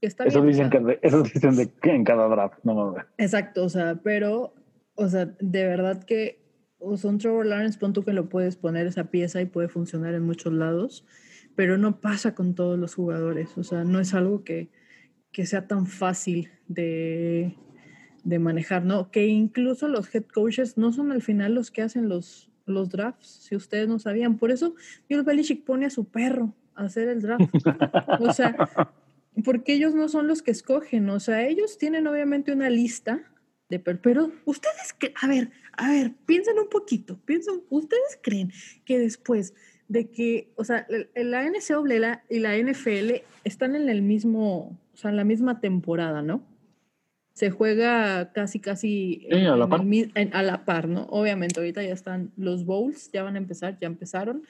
Está Eso bien, dicen, que de- eso dicen de que en cada draft. No mames. Exacto, o sea, pero, o sea, de verdad que o un Trevor Lawrence, pon tú que lo puedes poner esa pieza y puede funcionar en muchos lados, pero no pasa con todos los jugadores, o sea, no es algo que, que sea tan fácil de, de manejar, ¿no? Que incluso los head coaches no son al final los que hacen los, los drafts, si ustedes no sabían. Por eso Bill Belichick pone a su perro a hacer el draft. O sea, porque ellos no son los que escogen, o sea, ellos tienen obviamente una lista de per- pero ustedes a ver, a ver, piensen un poquito, piensen, ustedes creen que después de que, o sea, la, NCAA y la- NFL están en el mismo, o sea, en la misma temporada, ¿no? Se juega casi, casi Sí, a la par. el a la par, ¿no? Obviamente ahorita ya están los bowls, ya van a empezar, ya empezaron.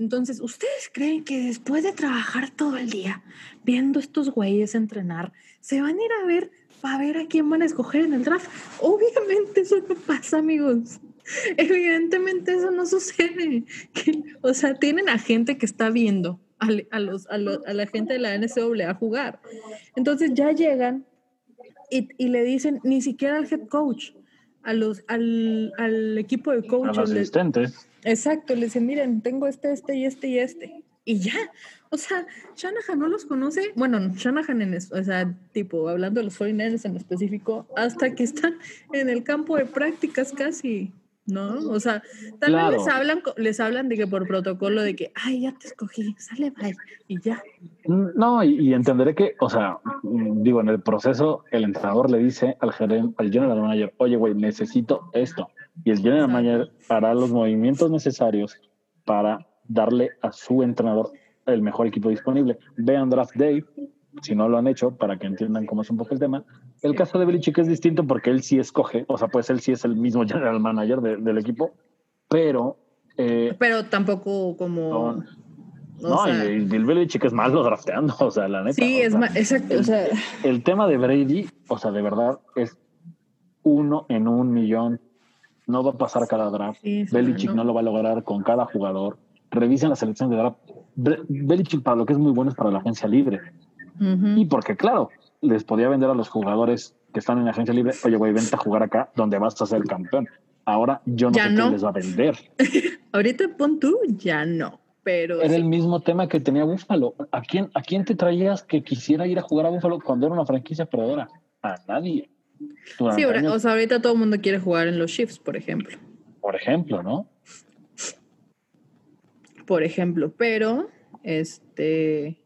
Entonces, ¿ustedes creen que después de trabajar todo el día viendo estos güeyes entrenar, se van a ir a ver para ver a quién van a escoger en el draft? Obviamente eso no pasa, amigos. Evidentemente eso no sucede. Que- o sea, tienen a gente que está viendo a, los, a, a la gente de la NCAA a jugar. Entonces ya llegan y, y le dicen ni siquiera al head coach, a los, al, al equipo de A coaches. los asistentes. Exacto, le dicen, miren, tengo este, este y este y este. Y ya, o sea, Shanahan no los conoce, bueno, Shanahan en, o sea, tipo, hablando de los 49ers en específico, hasta que están en el campo de prácticas casi, ¿no? O sea, tal Claro. vez les hablan, les hablan de que por protocolo de que, ay, ya te escogí, sale, bye, y ya. No, y, y entenderé que, o sea, mm, digo, en el proceso, el entrenador le dice al gerente, al general manager, oye, güey, necesito esto. Y el general manager hará los movimientos necesarios para darle a su entrenador el mejor equipo disponible. Vean Draft Day, si no lo han hecho, para que entiendan cómo es un poco el tema. El caso de Belichick es distinto porque él sí escoge, o sea, pues él sí es el mismo [LAUGHS] general manager de- del equipo, pero... eh, Pero tampoco como... No, o no, sea, y, Bill Belichick es malo [LAUGHS] drafteando, o sea, la neta. sí, es sea, exacto, o sea, el tema de Brady, o sea, de verdad es uno en un millón. No va a pasar cada draft. Sí, Belichick no. no. lo va a lograr con cada jugador. Revisen la selección de draft. Belichick para lo que es muy bueno es para la agencia libre. Y porque, claro, les podía vender a los jugadores que están en la agencia libre, oye, güey, vente a jugar acá donde vas a ser campeón. Ahora yo no Ya sé no. qué les va a vender. [LAUGHS] ahorita pon tú, ya no, pero... Era sí. el mismo tema que tenía Búfalo. ¿A quién, ¿A quién te traías que quisiera ir a jugar a Búfalo cuando era una franquicia perdedora? A nadie. Sí, o sea, ahorita todo el mundo quiere jugar en los Chiefs, por ejemplo. Por ejemplo, ¿no? Por ejemplo, pero este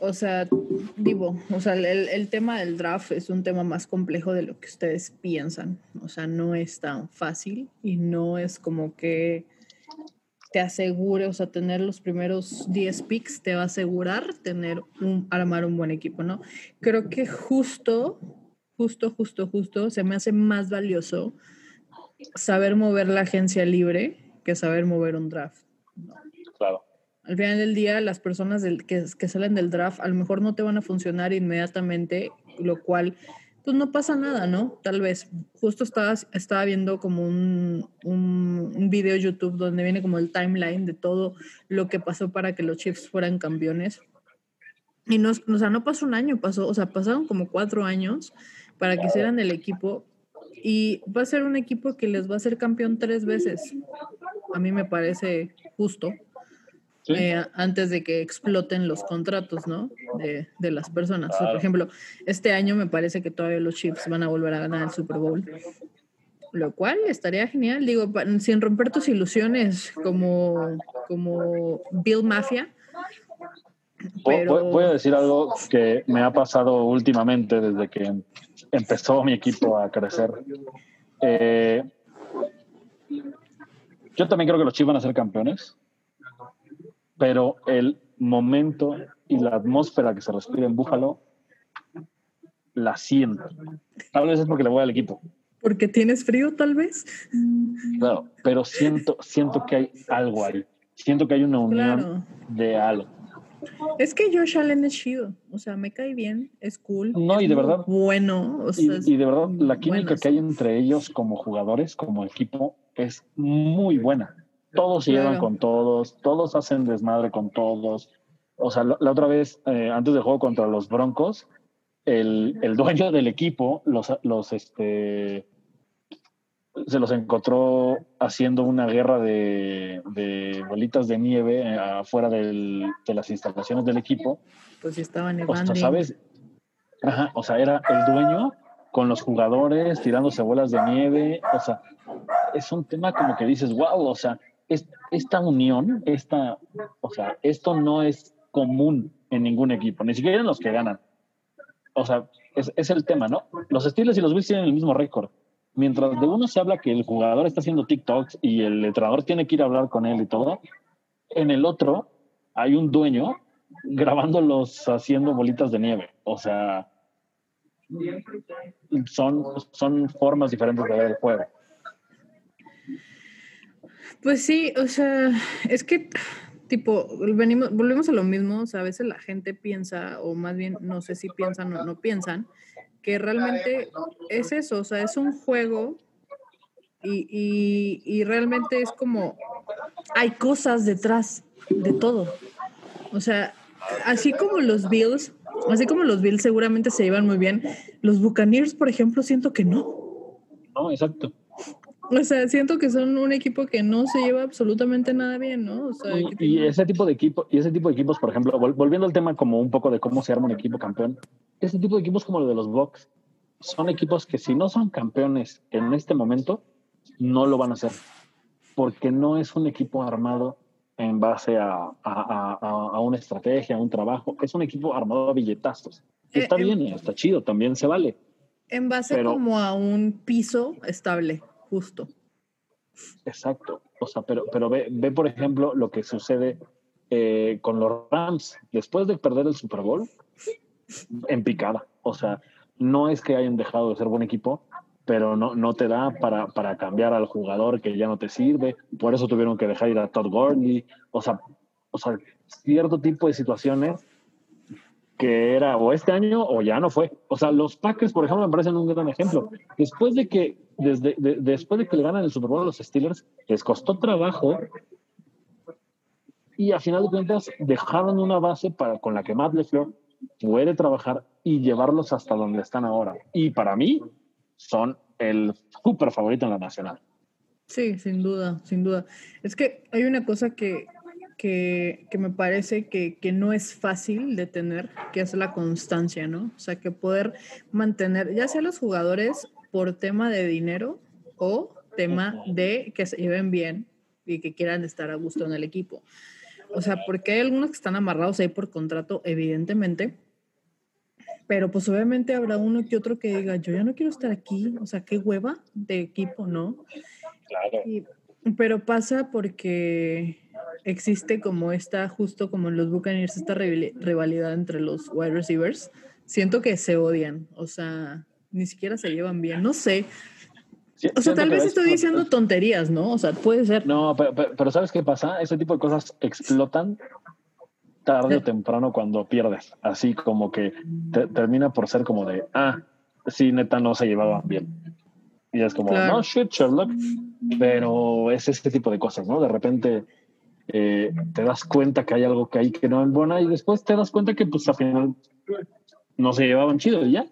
o sea, digo, o sea, el, tema del draft es un tema más complejo de lo que ustedes piensan. O sea, no es tan fácil y no es como que te asegure, o sea, tener los primeros 10 picks te va a asegurar tener un, armar un buen equipo, ¿no? Creo que justo, justo, justo, justo, se me hace más valioso saber mover la agencia libre que saber mover un draft. Claro al final del día las personas que, salen del draft a lo mejor no te van a funcionar inmediatamente, lo cual pues no pasa nada, ¿no? Tal vez. Justo estaba, estaba viendo como un, un, video YouTube donde viene como el timeline de todo lo que pasó para que los Chiefs fueran campeones. Y no, o sea, no pasó un año, pasó, o sea, pasaron como cuatro años para que hicieran el equipo. Y va a ser un equipo que les va a ser campeón tres veces. A mí me parece justo. Eh, antes de que exploten los contratos, ¿no? De, de las personas. por ejemplo, este año me parece que todavía los Chiefs van a volver a ganar el Super Bowl. Lo cual estaría genial, digo, sin romper tus ilusiones como, como Bill Mafia. Voy, a decir algo que me ha pasado últimamente desde que empezó mi equipo a crecer. Eh, yo también creo que los Chiefs van a ser campeones pero el momento y la atmósfera que se respira en Búfalo la siento. Tal vez es porque le voy al equipo. Porque tienes frío, tal vez. Claro, pero siento, siento que hay algo ahí. Siento que hay una unión de algo. Es que Josh Allen es chido, o sea, me cae bien, es cool. No, y de verdad. Bueno, y, de verdad, la química que hay entre ellos como jugadores, como equipo, es muy buena todos se llevan con todos, todos hacen desmadre con todos. O sea, la, otra vez, eh, antes del juego contra los Broncos, el, el, dueño del equipo los, los este, se los encontró haciendo una guerra de, de bolitas de nieve eh, afuera del, de las instalaciones del equipo. Pues estaban nevando. O sea, ¿sabes? Ajá, o sea, era el dueño con los jugadores tirándose bolas de nieve. O sea, es un tema como que dices, wow, o sea, esta unión, esta, o sea, esto no es común en ningún equipo, ni siquiera en los que ganan. O sea, es, es el tema, ¿no? Los Steelers y los Bills tienen el mismo récord. Mientras de uno se habla que el jugador está haciendo TikToks y el entrenador tiene que ir a hablar con él y todo, en el otro hay un dueño grabándolos haciendo bolitas de nieve. O sea, son, son formas diferentes de ver el juego. Pues sí, o sea, es que tipo, venimos, volvemos a lo mismo, o sea, a veces la gente piensa, o más bien no sé si piensan o no piensan, que realmente es eso, o sea, es un juego y, y, y realmente es como, hay cosas detrás de todo. O sea, así como los Bills, así como los Bills seguramente se llevan muy bien, los Buccaneers, por ejemplo, siento que no. No, exacto. O sea, siento que son un equipo que no se lleva absolutamente nada bien, ¿no? O sea, y, ese tipo de equipo, y ese tipo de equipos, por ejemplo, volviendo al tema como un poco de cómo se arma un equipo campeón, ese tipo de equipos como lo de los Bucks son equipos que si no son campeones en este momento, no lo van a hacer. Porque no es un equipo armado en base a, a, a, una estrategia, a un trabajo. Es un equipo armado a billetazos. Eh, está bien, está chido, también se vale. En base como a un piso estable justo. Exacto. O sea, pero, pero ve, ve por ejemplo, lo que sucede eh, con los Rams después de perder el Super Bowl en picada. O sea, no es que hayan dejado de ser buen equipo, pero no, no te da para, para cambiar al jugador que ya no te sirve. Por eso tuvieron que dejar ir a Todd Gurley. O sea, o sea, cierto tipo de situaciones que era o este año o ya no fue. O sea, los Packers, por ejemplo, me parecen un gran ejemplo. Después de que, después de que le ganan el Super Bowl a los Steelers, les costó trabajo y a final de cuentas dejaron una base para, con la que Matt LeFleur puede trabajar y llevarlos hasta donde están ahora. Y para mí son el súper favorito en la nacional. Sí, sin duda, sin duda. Es que hay una cosa que, que, que me parece que, que, no es fácil de tener, que es la constancia, ¿no? O sea, que poder mantener, ya sea los jugadores por tema de dinero o tema de que se lleven bien y que quieran estar a gusto en el equipo. O sea, porque hay algunos que están amarrados ahí por contrato, evidentemente, pero pues obviamente habrá uno que otro que diga, yo ya no quiero estar aquí, o sea, qué hueva de equipo, ¿no? Claro. pero pasa porque existe como esta, justo como en los Buccaneers, esta rivalidad entre los wide receivers. Siento que se odian, o sea, ni siquiera se llevan bien, no sé. o sea, tal vez estoy diciendo tonterías, ¿no? O sea, puede ser. No, pero, pero, ¿sabes qué pasa? Ese tipo de cosas explotan tarde o temprano cuando pierdes. Así como que termina por ser como de, ah, sí, neta, no se llevaban bien. Y es como, no, shit, Sherlock. Pero es este tipo de cosas, ¿no? De repente eh, te das cuenta que hay algo que hay que no es buena y después te das cuenta que pues al final no se llevaban chido y ya.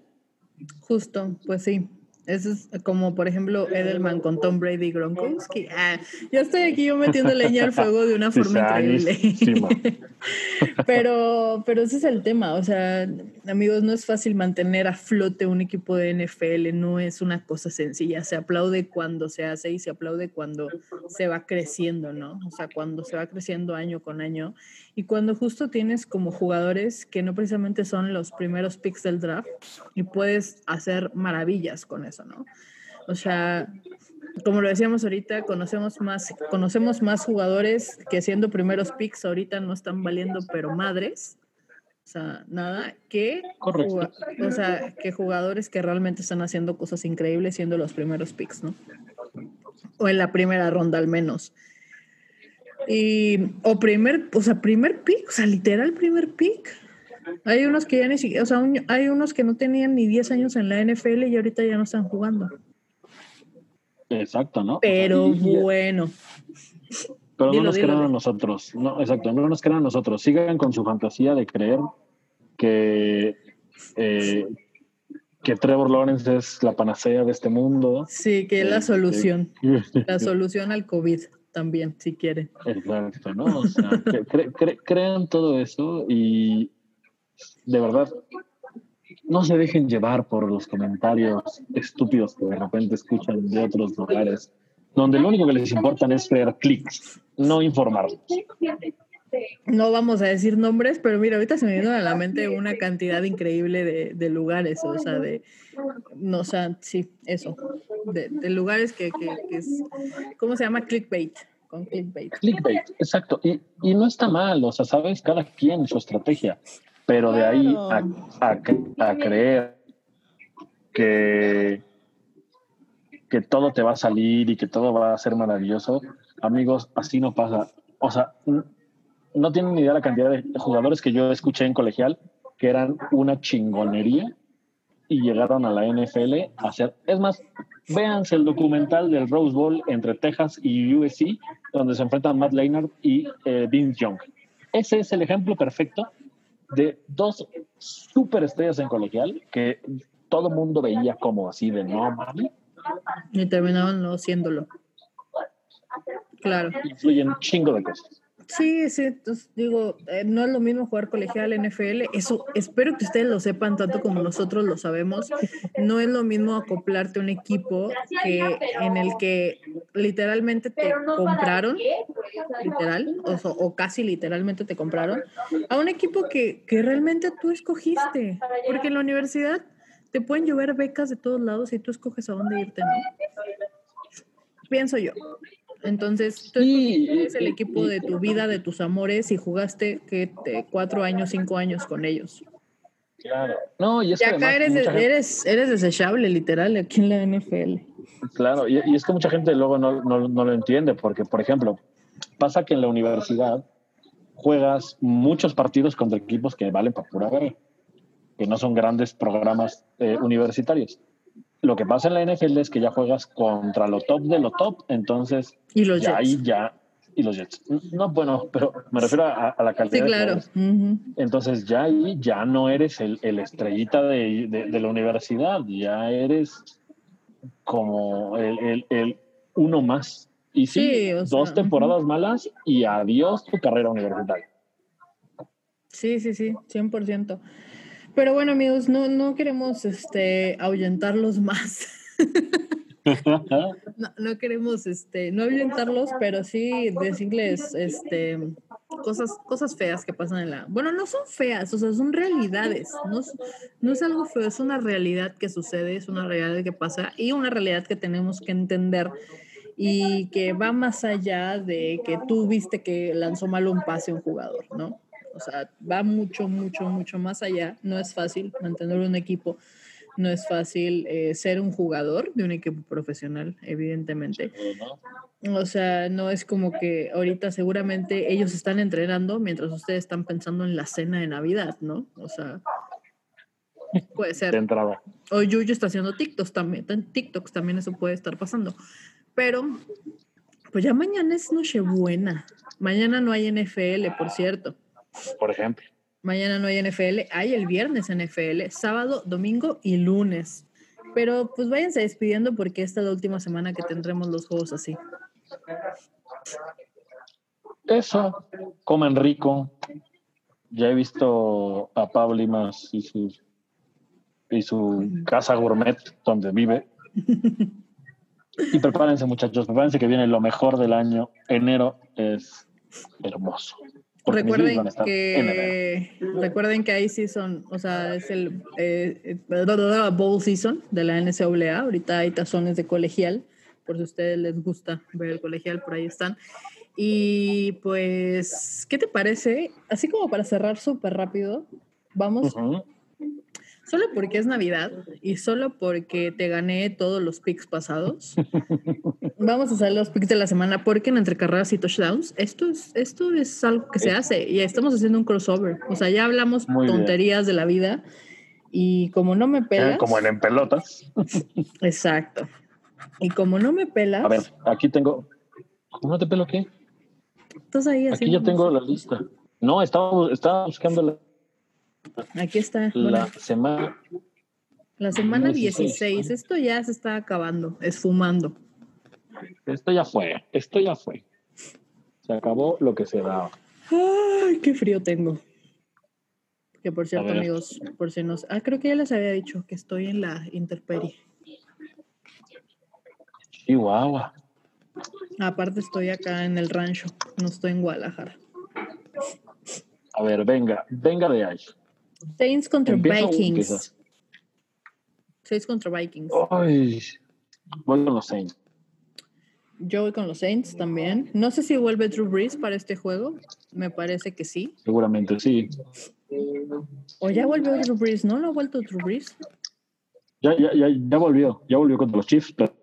Justo, pues sí. Eso es como, por ejemplo, Edelman con Tom Brady y Gronkowski. Ah, yo estoy aquí yo metiendo leña al fuego de una forma increíble. [LAUGHS] pero, pero ese es el tema. O sea, amigos, no es fácil mantener a flote un equipo de NFL. No es una cosa sencilla. Se aplaude cuando se hace y se aplaude cuando se va creciendo, ¿no? O sea, cuando se va creciendo año con año. Y cuando justo tienes como jugadores que no precisamente son los primeros picks del draft y puedes hacer maravillas con eso, ¿no? O sea, como lo decíamos ahorita, conocemos más, conocemos más jugadores que siendo primeros picks ahorita no están valiendo pero madres. O sea, nada, que, o sea, que jugadores que realmente están haciendo cosas increíbles siendo los primeros picks, ¿no? O en la primera ronda al menos. Y, o primer, o sea, primer pick, o sea, literal primer pick. Hay unos que ya ni siquiera, o sea, hay unos que no tenían ni 10 años en la NFL y ahorita ya no están jugando. Exacto, ¿no? Pero bueno. Pero no nos crean a nosotros, no, exacto, no nos crean a nosotros. Sigan con su fantasía de creer que, eh, que Trevor Lawrence es la panacea de este mundo. Sí, que es la este, solución, la solución al COVID también, si quieren. Exacto, ¿no? O sea, [LAUGHS] crean todo eso y de verdad no se dejen llevar por los comentarios estúpidos que de repente escuchan de otros lugares, donde lo único que les importa es crear clics, no informarlos. No vamos a decir nombres, pero mira, ahorita se me vino a la mente una cantidad increíble de, lugares, o sea, de, no, o sea, sí, eso, de, lugares que, es, ¿cómo se llama? Clickbait, con clickbait. Clickbait, exacto, y, no está mal, o sea, sabes, cada quien su estrategia, pero de ahí a, a, creer que, que todo te va a salir y que todo va a ser maravilloso, amigos, así no pasa. O sea, no tienen ni idea la cantidad de jugadores que yo escuché en colegial que eran una chingonería y llegaron a la NFL a hacer. Es más, véanse el documental del Rose Bowl entre Texas y USC, donde se enfrentan Matt Leinart y eh, Vince Young. Ese es el ejemplo perfecto de dos superestrellas en colegial que todo mundo veía como así de no Y terminaban no siéndolo. Claro. Influyen un chingo de cosas. Sí, sí, entonces digo, eh, no es lo mismo jugar colegial NFL, eso espero que ustedes lo sepan tanto como nosotros lo sabemos, no es lo mismo acoplarte a un equipo que en el que literalmente te compraron, literal, o, o casi literalmente te compraron, a un equipo que, que realmente tú escogiste, porque en la universidad te pueden llover becas de todos lados y tú escoges a dónde irte, ¿no? Pienso yo. Entonces, tú eres el equipo de tu vida, de tus amores, y jugaste que cuatro años, cinco años con ellos. Claro. No, y es acá eres, eres, eres desechable, literal, aquí en la NFL. Claro, y, es que mucha gente luego no, no, no, lo entiende, porque, por ejemplo, pasa que en la universidad juegas muchos partidos contra equipos que valen para pura guerra, que no son grandes programas eh, universitarios lo que pasa en la NFL es que ya juegas contra lo top de lo top, entonces y los ya ahí ya y los Jets. No, bueno, pero me refiero a, la calidad. Sí, claro. Entonces ya ahí ya no eres el, el estrellita de, de, la universidad, ya eres como el, el, el, uno más Y sí, Sí, o dos temporadas malas y adiós tu carrera universitaria. Sí, sí, sí, 100%. Pero bueno, amigos, no, no queremos este, ahuyentarlos más. [LAUGHS] No, no queremos este, no ahuyentarlos, pero sí decirles este, cosas, cosas feas que pasan en la... Bueno, no son feas, o sea, son realidades. No, no es algo feo, es una realidad que sucede, es una realidad que pasa y una realidad que tenemos que entender y que va más allá de que tú viste que lanzó mal un pase un jugador, ¿no? O sea, va mucho, mucho, mucho más allá. No es fácil mantener un equipo, no es fácil eh, ser un jugador de un equipo profesional, evidentemente. O sea, no es como que ahorita seguramente ellos están entrenando mientras ustedes están pensando en la cena de Navidad, ¿no? O sea, puede De ser. entrada. O Yuyu está haciendo TikToks también, TikToks también eso puede estar pasando. Pero, pues ya mañana es Nochebuena. Mañana no hay NFL, por cierto. Por ejemplo. Mañana no hay NFL, hay el viernes NFL, sábado, domingo y lunes. Pero pues váyanse despidiendo porque esta es la última semana que tendremos los juegos así. Eso, comen rico. Ya he visto a Pablo Limas y su, y su casa gourmet donde vive. Y prepárense, muchachos, prepárense que viene lo mejor del año. Enero es hermoso. Porque Recuerden que recuerden que hay season, o sea, es el eh, bowl season de la NCAA. Ahorita hay tazones de colegial, por si a ustedes les gusta ver el colegial, por ahí están. Y pues, ¿qué te parece? Así como para cerrar súper rápido, vamos. Solo porque es Navidad y solo porque te gané todos los picks pasados. [LAUGHS] Vamos a hacer los picks de la semana porque en entre carreras y touchdowns, esto es, esto es algo que se hace y estamos haciendo un crossover. O sea, ya hablamos Muy bien. tonterías de la vida y como no me Eh, pelas. Como en, en pelotas. [LAUGHS] Exacto. Y como no me pelas, A ver, aquí tengo. ¿Cómo no te pelo qué? estás ahí Aquí ya tengo la lista. No, estaba, estaba buscando la, Aquí está. la bueno, semana. la semana 16, 16. ¿no? Esto ya se está acabando, esfumando. Esto ya fue, esto ya fue. Se acabó lo que se daba. Ay, qué frío tengo. Que por cierto, amigos, por si nos. Ah, creo que ya les había dicho que estoy en la Interperi. Chihuahua. Aparte, estoy acá en el rancho, no estoy en Guadalajara. A ver, venga, venga de ahí. Saints contra ¿Empiezo o Vikings. Saints contra Vikings. Ay, voy con los Saints. Yo voy con los Saints también. No sé si vuelve Drew Brees para este juego. Me parece que sí. Seguramente sí. O ya volvió Drew Brees, ¿no? ¿No ha vuelto Drew Brees? Ya, ya, ya, ya volvió, ya volvió contra los Chiefs, pero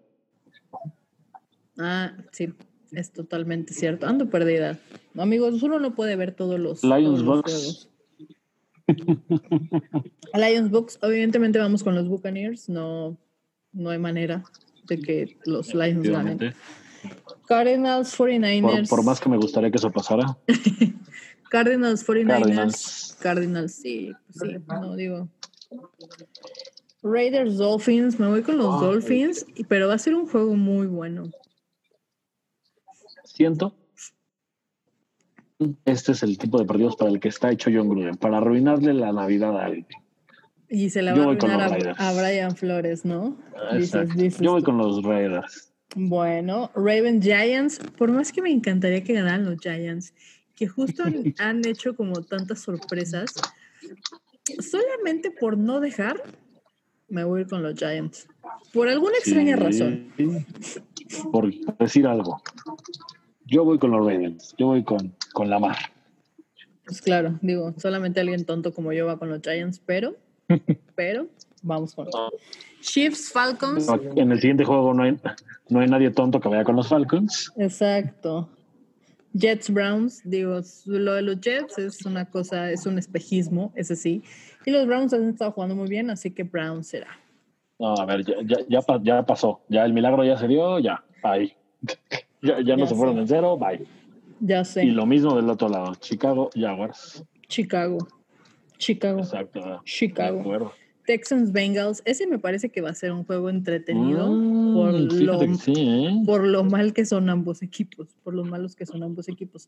Ah, sí, es totalmente cierto. Ando perdida. Amigos, uno no puede ver todos los, todos Lions los Bucks. juegos. [LAUGHS] Lions Bucks, obviamente vamos con los Buccaneers. No, no hay manera de que los Lions ganen. Cardinals, 49ers. por, por más que me gustaría que eso pasara, [LAUGHS] Cardinals, 49ers. Cardinals. Cardinals, sí, sí, no digo. Raiders, Dolphins, me voy con los Ah, Dolphins, pero va a ser un juego muy bueno. siento. Este es el tipo de partidos para el que está hecho John Gruden, para arruinarle la Navidad a alguien. Y se la Yo va a arruinar a, Brian Flores, ¿no? Dices- Exacto. dices Yo voy tú. con los Raiders. Bueno, Raven Giants, por más que me encantaría que ganaran los Giants, que justo han, [LAUGHS] han hecho como tantas sorpresas, solamente por no dejar, me voy a ir con los Giants. Por alguna extraña Sí. razón. Por decir algo. Yo voy con los Ravens. Yo voy con, con la mar. Pues claro, digo, solamente alguien tonto como yo va con los Giants, pero, [LAUGHS] pero, vamos con los Chiefs, Falcons. En el siguiente juego no hay, no hay nadie tonto que vaya con los Falcons. Exacto. Jets, Browns, digo, lo de los Jets es una cosa, es un espejismo, ese sí. Y los Browns han estado jugando muy bien, así que Browns será. No, a ver, ya, ya, ya pasó. Ya el milagro ya se dio, ya. Ahí. Ya, ya no se fueron en cero, bye. Ya Y sé. lo mismo del otro lado. Chicago Jaguars. Chicago. Chicago. Exacto. De Chicago. Texans Bengals, ese me parece que va a ser un juego entretenido Mm, por, lo, fíjate que sí, ¿eh? por lo mal que son ambos equipos, por lo malos que son ambos equipos.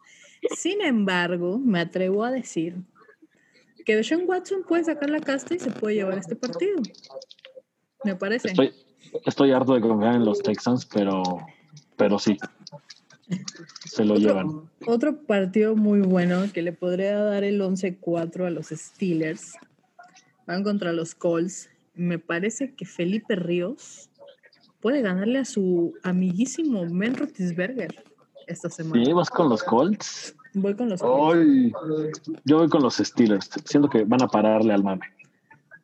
Sin embargo, me atrevo a decir que Deshaun Watson puede sacar la casta y se puede llevar este partido. Me parece. Estoy, estoy harto de confiar en los Texans, pero, pero sí. Se lo llevan. Otro partido muy bueno que le podría dar el 11-4 a los Steelers. Van contra los Colts. Me parece que Felipe Ríos puede ganarle a su amiguísimo Ben Roethlisberger esta semana. ¿Sí? ¿Vas con los Colts? Voy con los Colts. Yo voy con los Steelers. Siento que van a pararle al mame.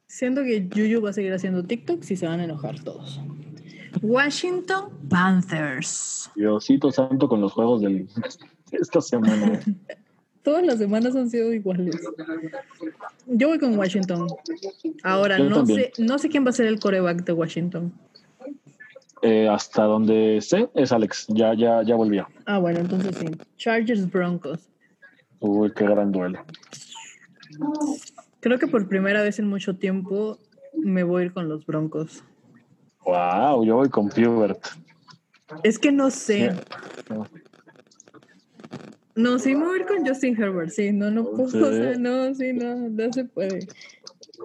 Siento que Yuyu va a seguir haciendo TikToks y se van a enojar todos. Washington Panthers. Diosito santo con los juegos del esta semana. [LAUGHS] Todas las semanas han sido iguales. Yo voy con Washington. Ahora, Yo no también. sé, no sé quién va a ser el coreback de Washington. Eh, hasta donde sé es Alex. Ya, ya, ya volvió. Ah, bueno, entonces sí. Chargers Broncos. Uy, qué gran duelo. Creo que por primera vez en mucho tiempo me voy a ir con los Broncos. Wow, yo voy con Pubert. Es que no sé. No. No, sí me voy a ir con Justin Herbert. Sí, no, no puedo. Sí. [LAUGHS] o sea, no, sí, no, no se puede.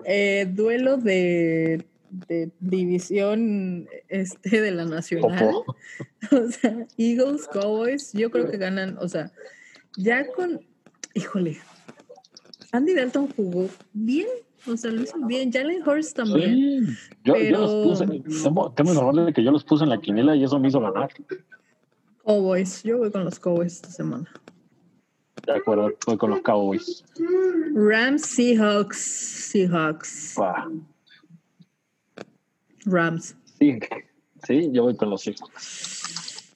Eh, duelo de, de división este de la nacional. [LAUGHS] O sea, Eagles, Cowboys, yo creo que ganan, o sea, ya con, híjole, Andy Dalton jugó bien, o sea, lo hizo bien, Jalen Hurst también. Sí, yo, yo Pero- los puse. Temo, temo de que yo los puse en la quiniela y eso me hizo ganar. Cowboys, yo voy con los Cowboys esta semana. De acuerdo, voy con los Cowboys. Rams, Seahawks, Seahawks, Wow. Rams. Sí, sí, yo voy con los Seahawks.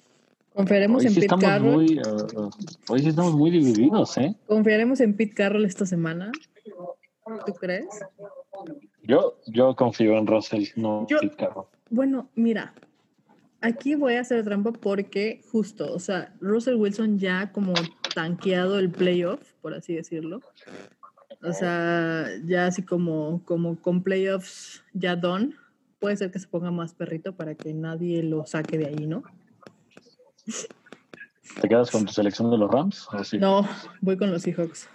Confiaremos Hoy en sí Pete Carroll. muy, uh, hoy sí estamos muy divididos, ¿eh? Confiaremos en Pete Carroll esta semana. ¿Tú crees? Yo, yo confío en Russell, no Yo- Carroll. Bueno, mira, aquí voy a hacer trampa porque justo, o sea, Russell Wilson ya como tanqueado el playoff, por así decirlo. O sea, ya así como, como con playoffs ya done, puede ser que se ponga más perrito para que nadie lo saque de ahí, ¿no? ¿Te quedas con tu selección de los Rams? No, voy con los Seahawks.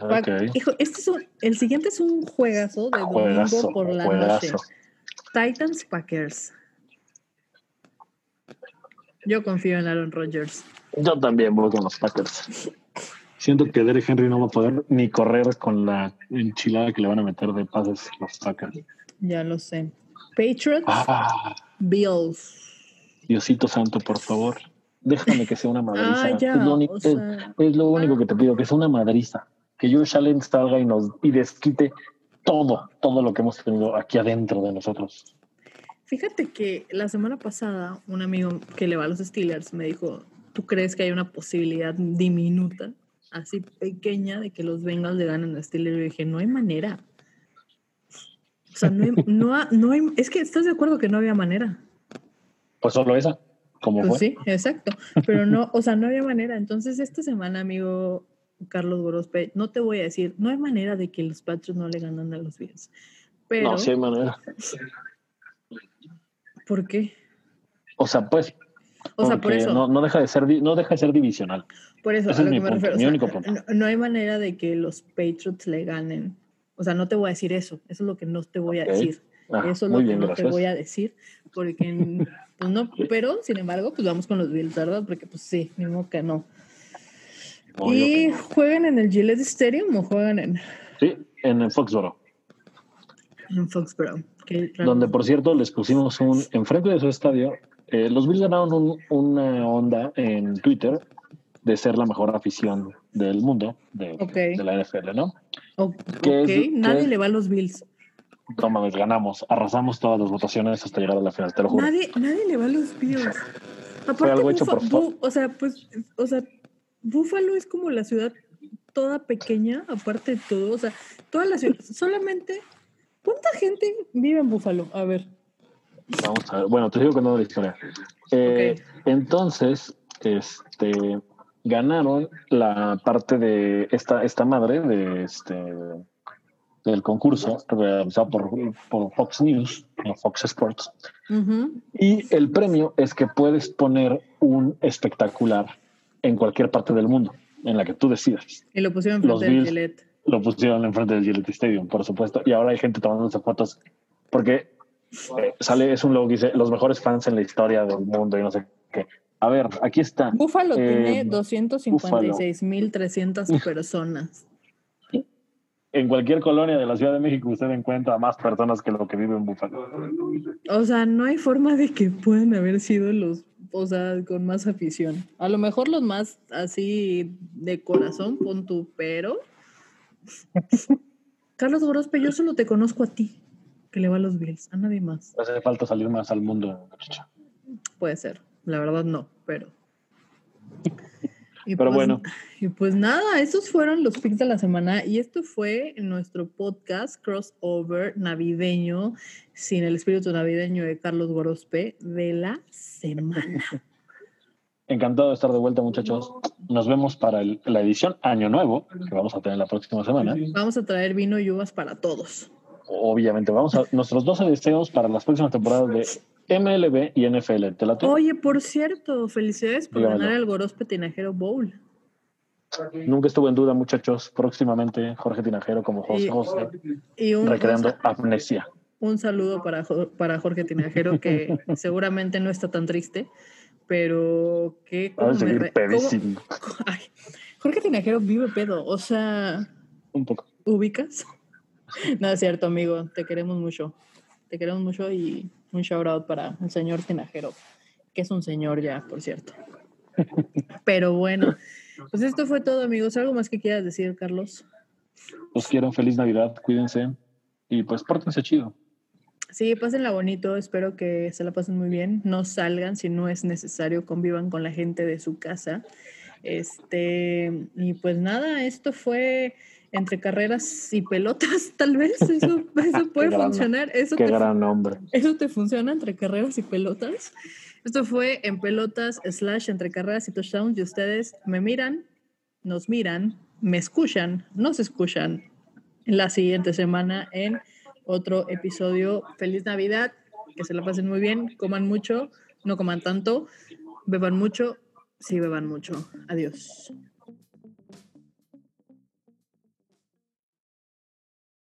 Ok. Hijo, este es un- el siguiente es un juegazo de domingo por la juegazo. noche. Titans Packers. Yo confío en Aaron Rodgers. Yo también voy con los Packers. Siento que Derek Henry no va a poder ni correr con la enchilada que le van a meter de pases los Packers. Ya lo sé. Patriots, Ah, Bills. Diosito santo, por favor. Déjame que sea una madriza. Ah, ya, es, lo único, o sea- es- es lo único que te pido, que sea una madriza. Que Allen salga y nos y desquite todo, todo lo que hemos tenido aquí adentro de nosotros. Fíjate que la semana pasada un amigo que le va a los Steelers me dijo, ¿tú crees que hay una posibilidad diminuta, así pequeña, de que los Bengals le ganen a Steelers? Y dije, no hay manera. O sea, no hay, [LAUGHS] no, ha- no hay, es que estás de acuerdo que no había manera. Pues solo esa, como Pues fue. sí, exacto. Pero no, o sea, no había manera. Entonces, esta semana, amigo Carlos Gorospe, no te voy a decir, no hay manera de que los Patriots no le ganan a los Bills. Pero, No, sí hay manera. ¿por qué? O sea, pues. O sea, por eso. No, no deja de ser, no deja de ser divisional. Por eso, Ese a es lo mi que me punto, refiero. o mi sea, único punto. No, no hay manera de que los Patriots le ganen. O sea, no te voy a decir eso. Eso es lo que no te voy a decir. Ah, eso es lo bien, que no te voy a decir. Porque pues no, [LAUGHS] pero sin embargo, pues vamos con los Bills, ¿verdad? Porque pues sí, modo que no. ¿Y no. juegan en el Gillette Stadium o juegan en, Sí, en el Foxboro. en Foxborough? Que Donde, por cierto, les pusimos un. Enfrente de su estadio, eh, los Bills ganaron un- una onda en Twitter de ser la mejor afición del mundo, de, la NFL, ¿no? O- ¿Qué ok, es- nadie le va a los Bills. No mames, ganamos, arrasamos todas las votaciones hasta llegar a la final, te lo juro. Nadie, nadie le va a los Bills. Aparte, algo hecho Bufa- por Bu- o sea, pues, o sea, Búfalo es como la ciudad toda pequeña, aparte de todo, o sea, toda la ciudad, solamente, ¿cuánta gente vive en Búfalo? A ver, Vamos a ver. Bueno, te sigo contando la historia. Eh, Entonces, este, ganaron la parte de esta, esta madre de este del concurso, realizado por, por Fox News, Fox Sports. Y el premio es que puedes poner un espectacular en cualquier parte del mundo, en la que tú decidas. Y lo pusieron Los frente del. Gillette. Lo pusieron enfrente del Gillette Stadium, por supuesto. Y ahora hay gente tomándose fotos porque eh, sale, es un logo que dice los mejores fans en la historia del mundo y no sé qué. A ver, aquí está. Búfalo Eh, tiene 256.300 personas. En cualquier colonia de la Ciudad de México usted encuentra más personas que lo que vive en Búfalo. O sea, no hay forma de que puedan haber sido los, o sea, con más afición. A lo mejor los más así de corazón, pon tú, pero. [LAUGHS] Carlos Gorospe, yo solo te conozco a ti, que le va a los Bills, a nadie más. Hace falta salir más al mundo, muchacho. Puede ser, la verdad no, pero. Y Pero bueno. Y pues nada, esos fueron los picks de la semana y esto fue nuestro podcast crossover navideño sin el espíritu navideño de Carlos Gorospe de la semana. [LAUGHS] Encantado de estar de vuelta, muchachos. Nos vemos para el- la edición Año Nuevo, que vamos a tener la próxima semana. Vamos a traer vino y uvas para todos. Obviamente, vamos a nuestros 12 deseos para las próximas temporadas de MLB y NFL. ¿Te la Oye, por cierto, felicidades por ganar el Gorospe Tinajero Bowl. Nunca estuvo en duda, muchachos. Próximamente, Jorge Tinajero como José Y- José, Y un, un recreando sa- amnesia. un saludo para, para Jorge Tinajero, que [LAUGHS] seguramente no está tan triste, pero que... Va a me seguir cómo-. [LAUGHS] Ay, Jorge Tinajero vive pedo, o sea, Un poco. ¿ubicas? [LAUGHS] No es cierto, amigo, te queremos mucho. Te queremos mucho y un shout out para el señor Tinajero, que es un señor ya, por cierto. [LAUGHS] Pero bueno, pues esto fue todo, amigos. ¿Algo más que quieras decir, Carlos? Los quiero. Feliz Navidad. Cuídense. Y pues pórtense chido. Sí, pásenla bonito, espero que se la pasen muy bien. No salgan si no es necesario, convivan con la gente de su casa. Este, y pues nada, esto fue entre carreras y pelotas, [LAUGHS] tal vez. Eso, eso [LAUGHS] puede gran- funcionar. Eso Qué te, gran nombre. ¿Eso te funciona entre carreras y pelotas? Esto fue en pelotas slash entre carreras y touchdowns y ustedes me miran, nos miran, me escuchan, nos escuchan la siguiente semana en otro episodio. Feliz Navidad, que se la pasen muy bien, coman mucho, no coman tanto, beban mucho, sí beban mucho. Adiós.